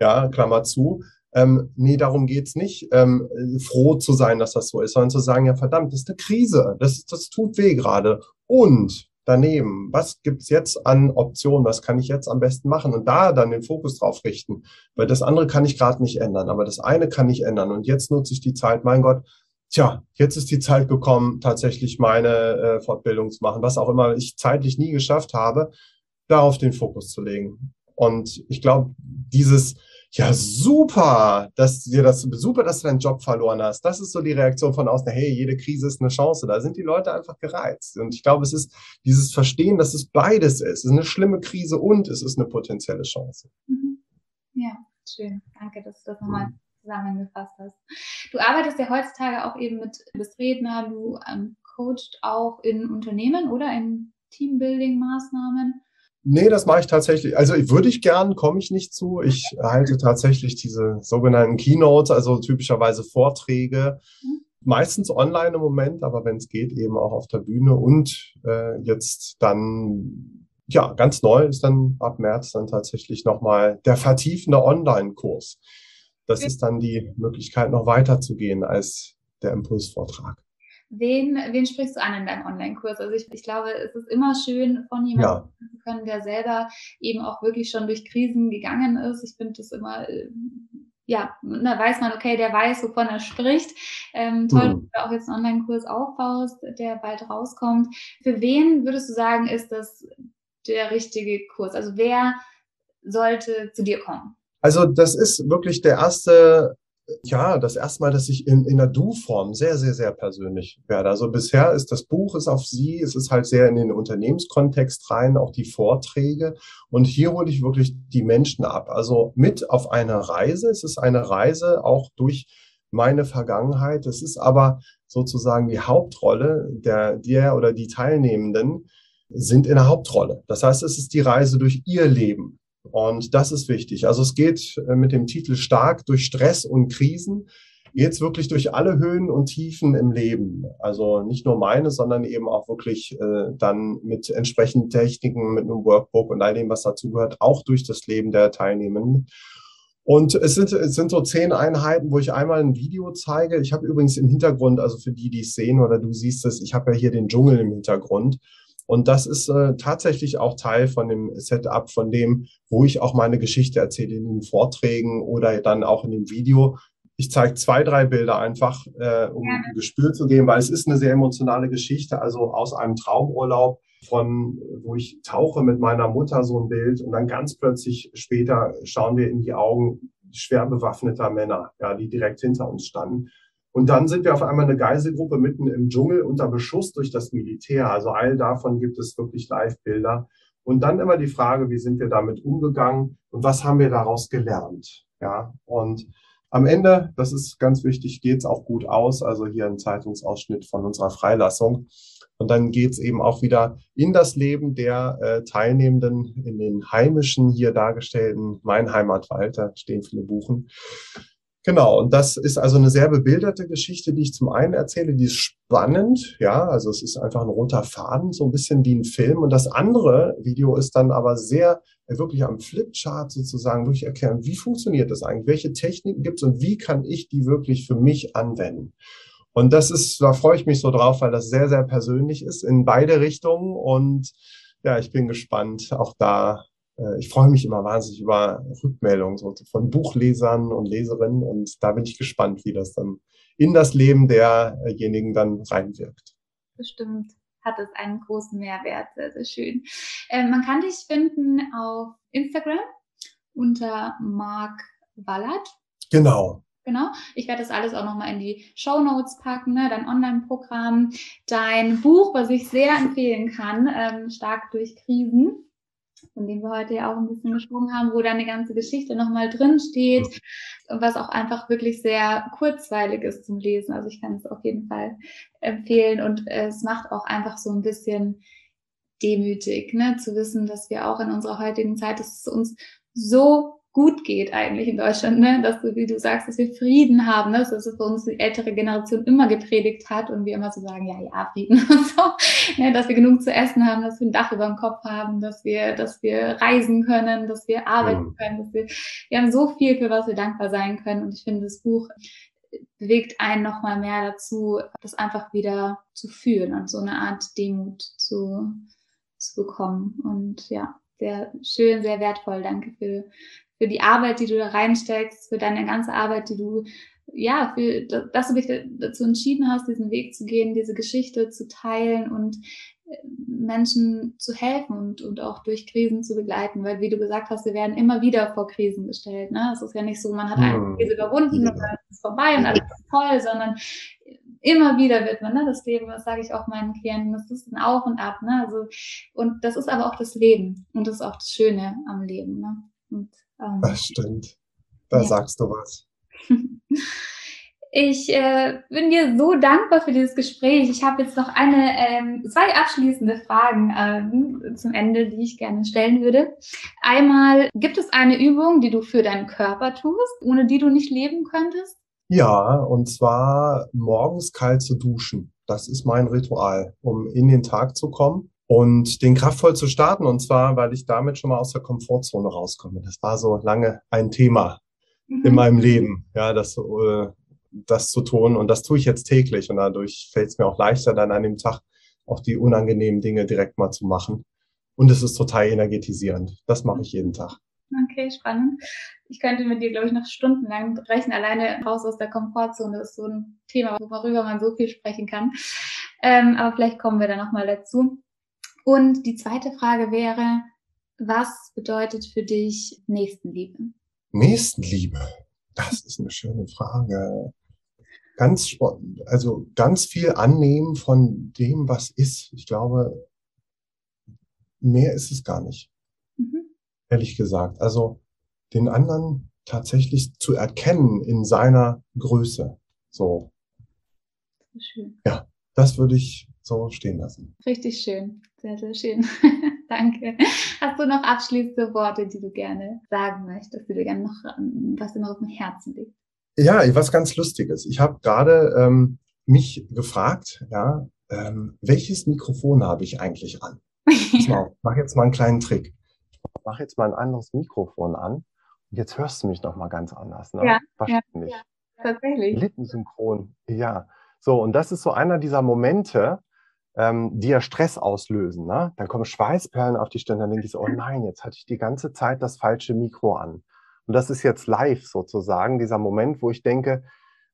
Ja, Klammer zu. Ähm, nee, darum geht's nicht, ähm, froh zu sein, dass das so ist, sondern zu sagen, ja, verdammt, das ist eine Krise, das, das tut weh gerade. Und daneben? Was gibt's jetzt an Optionen? Was kann ich jetzt am besten machen? Und da dann den Fokus drauf richten. Weil das andere kann ich gerade nicht ändern, aber das eine kann ich ändern. Und jetzt nutze ich die Zeit, mein Gott, tja, jetzt ist die Zeit gekommen, tatsächlich meine äh, Fortbildung zu machen, was auch immer ich zeitlich nie geschafft habe, darauf den Fokus zu legen. Und ich glaube, dieses ja, super, dass dir das, super, dass du deinen Job verloren hast. Das ist so die Reaktion von außen, hey, jede Krise ist eine Chance. Da sind die Leute einfach gereizt. Und ich glaube, es ist dieses Verstehen, dass es beides ist. Es ist eine schlimme Krise und es ist eine potenzielle Chance. Mhm. Ja, schön. Danke, dass du das nochmal mhm. zusammengefasst hast. Du arbeitest ja heutzutage auch eben mit, du bist Redner, du ähm, coachst auch in Unternehmen oder in Teambuilding-Maßnahmen. Nee, das mache ich tatsächlich. Also würde ich gern, komme ich nicht zu. Ich halte tatsächlich diese sogenannten Keynotes, also typischerweise Vorträge, mhm. meistens online im Moment, aber wenn es geht, eben auch auf der Bühne. Und äh, jetzt dann, ja, ganz neu ist dann ab März dann tatsächlich nochmal der vertiefende Online-Kurs. das ist dann die Möglichkeit, noch weiterzugehen als der Impulsvortrag. Wen, wen sprichst du an in deinem Online-Kurs? Also ich, ich glaube, es ist immer schön, von jemandem ja. zu können, der selber eben auch wirklich schon durch Krisen gegangen ist. Ich finde das immer, äh, ja, da weiß man, okay, der weiß, wovon er spricht. Ähm, toll, mhm. dass du auch jetzt einen Online-Kurs aufbaust, der bald rauskommt. Für wen würdest du sagen, ist das der richtige Kurs? Also wer sollte zu dir kommen? Also das ist wirklich der erste ja, das erste Mal, dass ich in, in der Du-Form sehr, sehr, sehr persönlich werde. Also bisher ist das Buch ist auf Sie, es ist halt sehr in den Unternehmenskontext rein, auch die Vorträge. Und hier hole ich wirklich die Menschen ab. Also mit auf eine Reise. Es ist eine Reise auch durch meine Vergangenheit. Es ist aber sozusagen die Hauptrolle der, der oder die Teilnehmenden sind in der Hauptrolle. Das heißt, es ist die Reise durch ihr Leben. Und das ist wichtig. Also es geht äh, mit dem Titel stark durch Stress und Krisen. Jetzt wirklich durch alle Höhen und Tiefen im Leben. Also nicht nur meine, sondern eben auch wirklich äh, dann mit entsprechenden Techniken, mit einem Workbook und all dem, was dazugehört, auch durch das Leben der Teilnehmenden. Und es sind, es sind so zehn Einheiten, wo ich einmal ein Video zeige. Ich habe übrigens im Hintergrund, also für die, die es sehen oder du siehst es, ich habe ja hier den Dschungel im Hintergrund. Und das ist äh, tatsächlich auch Teil von dem Setup, von dem, wo ich auch meine Geschichte erzähle in den Vorträgen oder dann auch in dem Video. Ich zeige zwei, drei Bilder einfach, äh, um ja. ein Gespür zu geben, weil es ist eine sehr emotionale Geschichte, also aus einem Traumurlaub von, wo ich tauche mit meiner Mutter so ein Bild und dann ganz plötzlich später schauen wir in die Augen schwer bewaffneter Männer, ja, die direkt hinter uns standen. Und dann sind wir auf einmal eine Geiselgruppe mitten im Dschungel unter Beschuss durch das Militär. Also all davon gibt es wirklich Live-Bilder. Und dann immer die Frage, wie sind wir damit umgegangen und was haben wir daraus gelernt? Ja, und am Ende, das ist ganz wichtig, geht's auch gut aus. Also hier ein Zeitungsausschnitt von unserer Freilassung. Und dann geht's eben auch wieder in das Leben der äh, Teilnehmenden in den heimischen hier dargestellten Mein Heimatwald. Da stehen viele Buchen. Genau, und das ist also eine sehr bebilderte Geschichte, die ich zum einen erzähle, die ist spannend, ja, also es ist einfach ein roter Faden, so ein bisschen wie ein Film. Und das andere Video ist dann aber sehr äh, wirklich am Flipchart sozusagen wirklich erklären, wie funktioniert das eigentlich, welche Techniken gibt es und wie kann ich die wirklich für mich anwenden. Und das ist, da freue ich mich so drauf, weil das sehr, sehr persönlich ist in beide Richtungen. Und ja, ich bin gespannt, auch da ich freue mich immer wahnsinnig über Rückmeldungen so von Buchlesern und Leserinnen und da bin ich gespannt, wie das dann in das Leben derjenigen dann reinwirkt. Bestimmt hat es einen großen Mehrwert, sehr, sehr schön. Äh, man kann dich finden auf Instagram unter Mark Wallert. Genau. Genau. Ich werde das alles auch nochmal in die Show Notes packen, ne? dein Online-Programm, dein Buch, was ich sehr empfehlen kann, ähm, Stark durch Krisen von dem wir heute ja auch ein bisschen gesprochen haben, wo deine ganze Geschichte nochmal drin steht, was auch einfach wirklich sehr kurzweilig ist zum Lesen. Also ich kann es auf jeden Fall empfehlen und es macht auch einfach so ein bisschen demütig, ne, zu wissen, dass wir auch in unserer heutigen Zeit, dass es uns so gut geht eigentlich in Deutschland, ne? dass du, wie du sagst, dass wir Frieden haben, ne? dass es für uns die ältere Generation immer gepredigt hat und wir immer so sagen, ja, ja, Frieden und so, ne? dass wir genug zu essen haben, dass wir ein Dach über dem Kopf haben, dass wir, dass wir reisen können, dass wir arbeiten können, dass wir, wir haben so viel, für was wir dankbar sein können und ich finde, das Buch bewegt einen nochmal mehr dazu, das einfach wieder zu fühlen und so eine Art Demut zu, zu bekommen und ja, sehr schön, sehr wertvoll. Danke für, für die Arbeit, die du da reinsteckst, für deine ganze Arbeit, die du, ja, für, dass du dich dazu entschieden hast, diesen Weg zu gehen, diese Geschichte zu teilen und äh, Menschen zu helfen und, und auch durch Krisen zu begleiten, weil wie du gesagt hast, wir werden immer wieder vor Krisen gestellt. Ne? Es ist ja nicht so, man hat eine hm. Krise überwunden und dann ist es vorbei und alles ist toll, sondern immer wieder wird man, ne, das Leben, das sage ich auch meinen Klienten, das ist ein Auf und Ab, ne, also, und das ist aber auch das Leben und das ist auch das Schöne am Leben, ne. Und ähm, das stimmt. Da ja. sagst du was. Ich äh, bin dir so dankbar für dieses Gespräch. Ich habe jetzt noch eine, ähm, zwei abschließende Fragen ähm, zum Ende, die ich gerne stellen würde. Einmal, gibt es eine Übung, die du für deinen Körper tust, ohne die du nicht leben könntest? Ja, und zwar morgens kalt zu duschen. Das ist mein Ritual, um in den Tag zu kommen und den kraftvoll zu starten. Und zwar, weil ich damit schon mal aus der Komfortzone rauskomme. Das war so lange ein Thema mhm. in meinem Leben, ja, das, äh, das zu tun. Und das tue ich jetzt täglich. Und dadurch fällt es mir auch leichter, dann an dem Tag auch die unangenehmen Dinge direkt mal zu machen. Und es ist total energetisierend. Das mache ich jeden Tag. Okay, spannend. Ich könnte mit dir, glaube ich, noch stundenlang sprechen, alleine raus aus der Komfortzone. Das ist so ein Thema, worüber man so viel sprechen kann. Ähm, aber vielleicht kommen wir da nochmal dazu. Und die zweite Frage wäre, was bedeutet für dich Nächstenliebe? Nächstenliebe, das ist eine schöne Frage. Ganz, also ganz viel annehmen von dem, was ist. Ich glaube, mehr ist es gar nicht. Mhm. Ehrlich gesagt. Also den anderen tatsächlich zu erkennen in seiner Größe. So. Schön. Ja, das würde ich so stehen lassen. Richtig schön. Sehr, sehr schön. Danke. Hast du noch abschließende Worte, die du gerne sagen möchtest, die du gerne noch, ähm, was dir noch auf dem Herzen liegt? Ja, was ganz Lustiges. Ich habe gerade ähm, mich gefragt, ja, ähm, welches Mikrofon habe ich eigentlich an? Ich mach jetzt mal einen kleinen Trick. Ich mache jetzt mal ein anderes Mikrofon an. Und jetzt hörst du mich noch mal ganz anders. Ne? Ja, Wahrscheinlich. Ja, tatsächlich. Lippensynchron. Ja. So, und das ist so einer dieser Momente, ähm, die ja Stress auslösen. Ne? Dann kommen Schweißperlen auf die Stirn, dann denke ich so, oh nein, jetzt hatte ich die ganze Zeit das falsche Mikro an. Und das ist jetzt live sozusagen, dieser Moment, wo ich denke,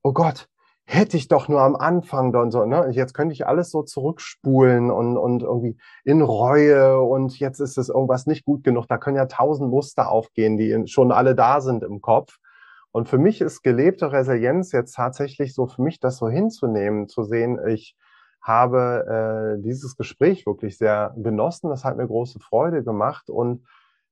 oh Gott, hätte ich doch nur am Anfang und so, ne? Jetzt könnte ich alles so zurückspulen und, und irgendwie in Reue und jetzt ist es irgendwas nicht gut genug. Da können ja tausend Muster aufgehen, die schon alle da sind im Kopf. Und für mich ist gelebte Resilienz jetzt tatsächlich so für mich das so hinzunehmen, zu sehen, ich habe äh, dieses Gespräch wirklich sehr genossen. Das hat mir große Freude gemacht und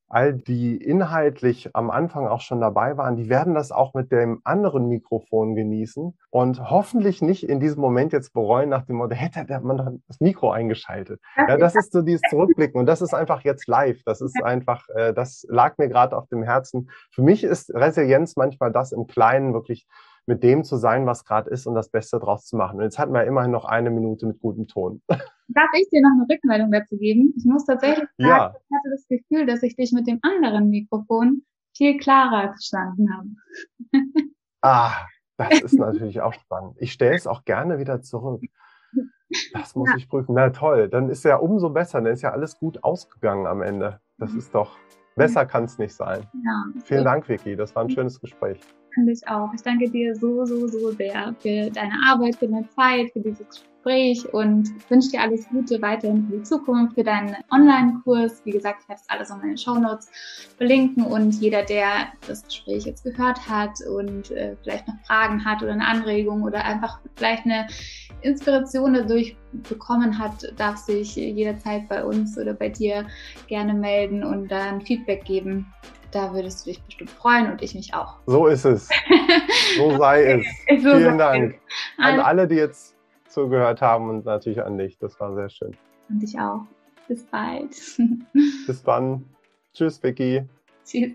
all die inhaltlich am Anfang auch schon dabei waren, die werden das auch mit dem anderen Mikrofon genießen und hoffentlich nicht in diesem Moment jetzt bereuen nach dem Motto, hätte man das Mikro eingeschaltet. Ja, das ist so dieses Zurückblicken und das ist einfach jetzt live. Das ist einfach, äh, das lag mir gerade auf dem Herzen. Für mich ist Resilienz manchmal das im Kleinen wirklich mit dem zu sein, was gerade ist und das Beste draus zu machen. Und jetzt hatten wir immerhin noch eine Minute mit gutem Ton. Darf ich dir noch eine Rückmeldung dazu geben? Ich muss tatsächlich sagen, ja. ich hatte das Gefühl, dass ich dich mit dem anderen Mikrofon viel klarer verstanden habe. ah, das ist natürlich auch spannend. Ich stelle es auch gerne wieder zurück. Das muss ja. ich prüfen. Na toll, dann ist ja umso besser. Dann ist ja alles gut ausgegangen am Ende. Das ist doch, besser kann es nicht sein. Ja, Vielen Dank, Vicky. Das war ein schönes Gespräch finde ich auch. Ich danke dir so, so, so sehr für deine Arbeit, für deine Zeit, für dieses Gespräch und wünsche dir alles Gute weiterhin für die Zukunft, für deinen Online-Kurs. Wie gesagt, ich werde es alles in meinen Show Notes verlinken und jeder, der das Gespräch jetzt gehört hat und äh, vielleicht noch Fragen hat oder eine Anregung oder einfach vielleicht eine Inspiration dadurch bekommen hat, darf sich jederzeit bei uns oder bei dir gerne melden und dann Feedback geben. Da würdest du dich bestimmt freuen und ich mich auch. So ist es. So sei es. so Vielen Dank es. an alle, die jetzt zugehört haben und natürlich an dich. Das war sehr schön. Und dich auch. Bis bald. Bis dann. Tschüss, Vicky. Tschüss.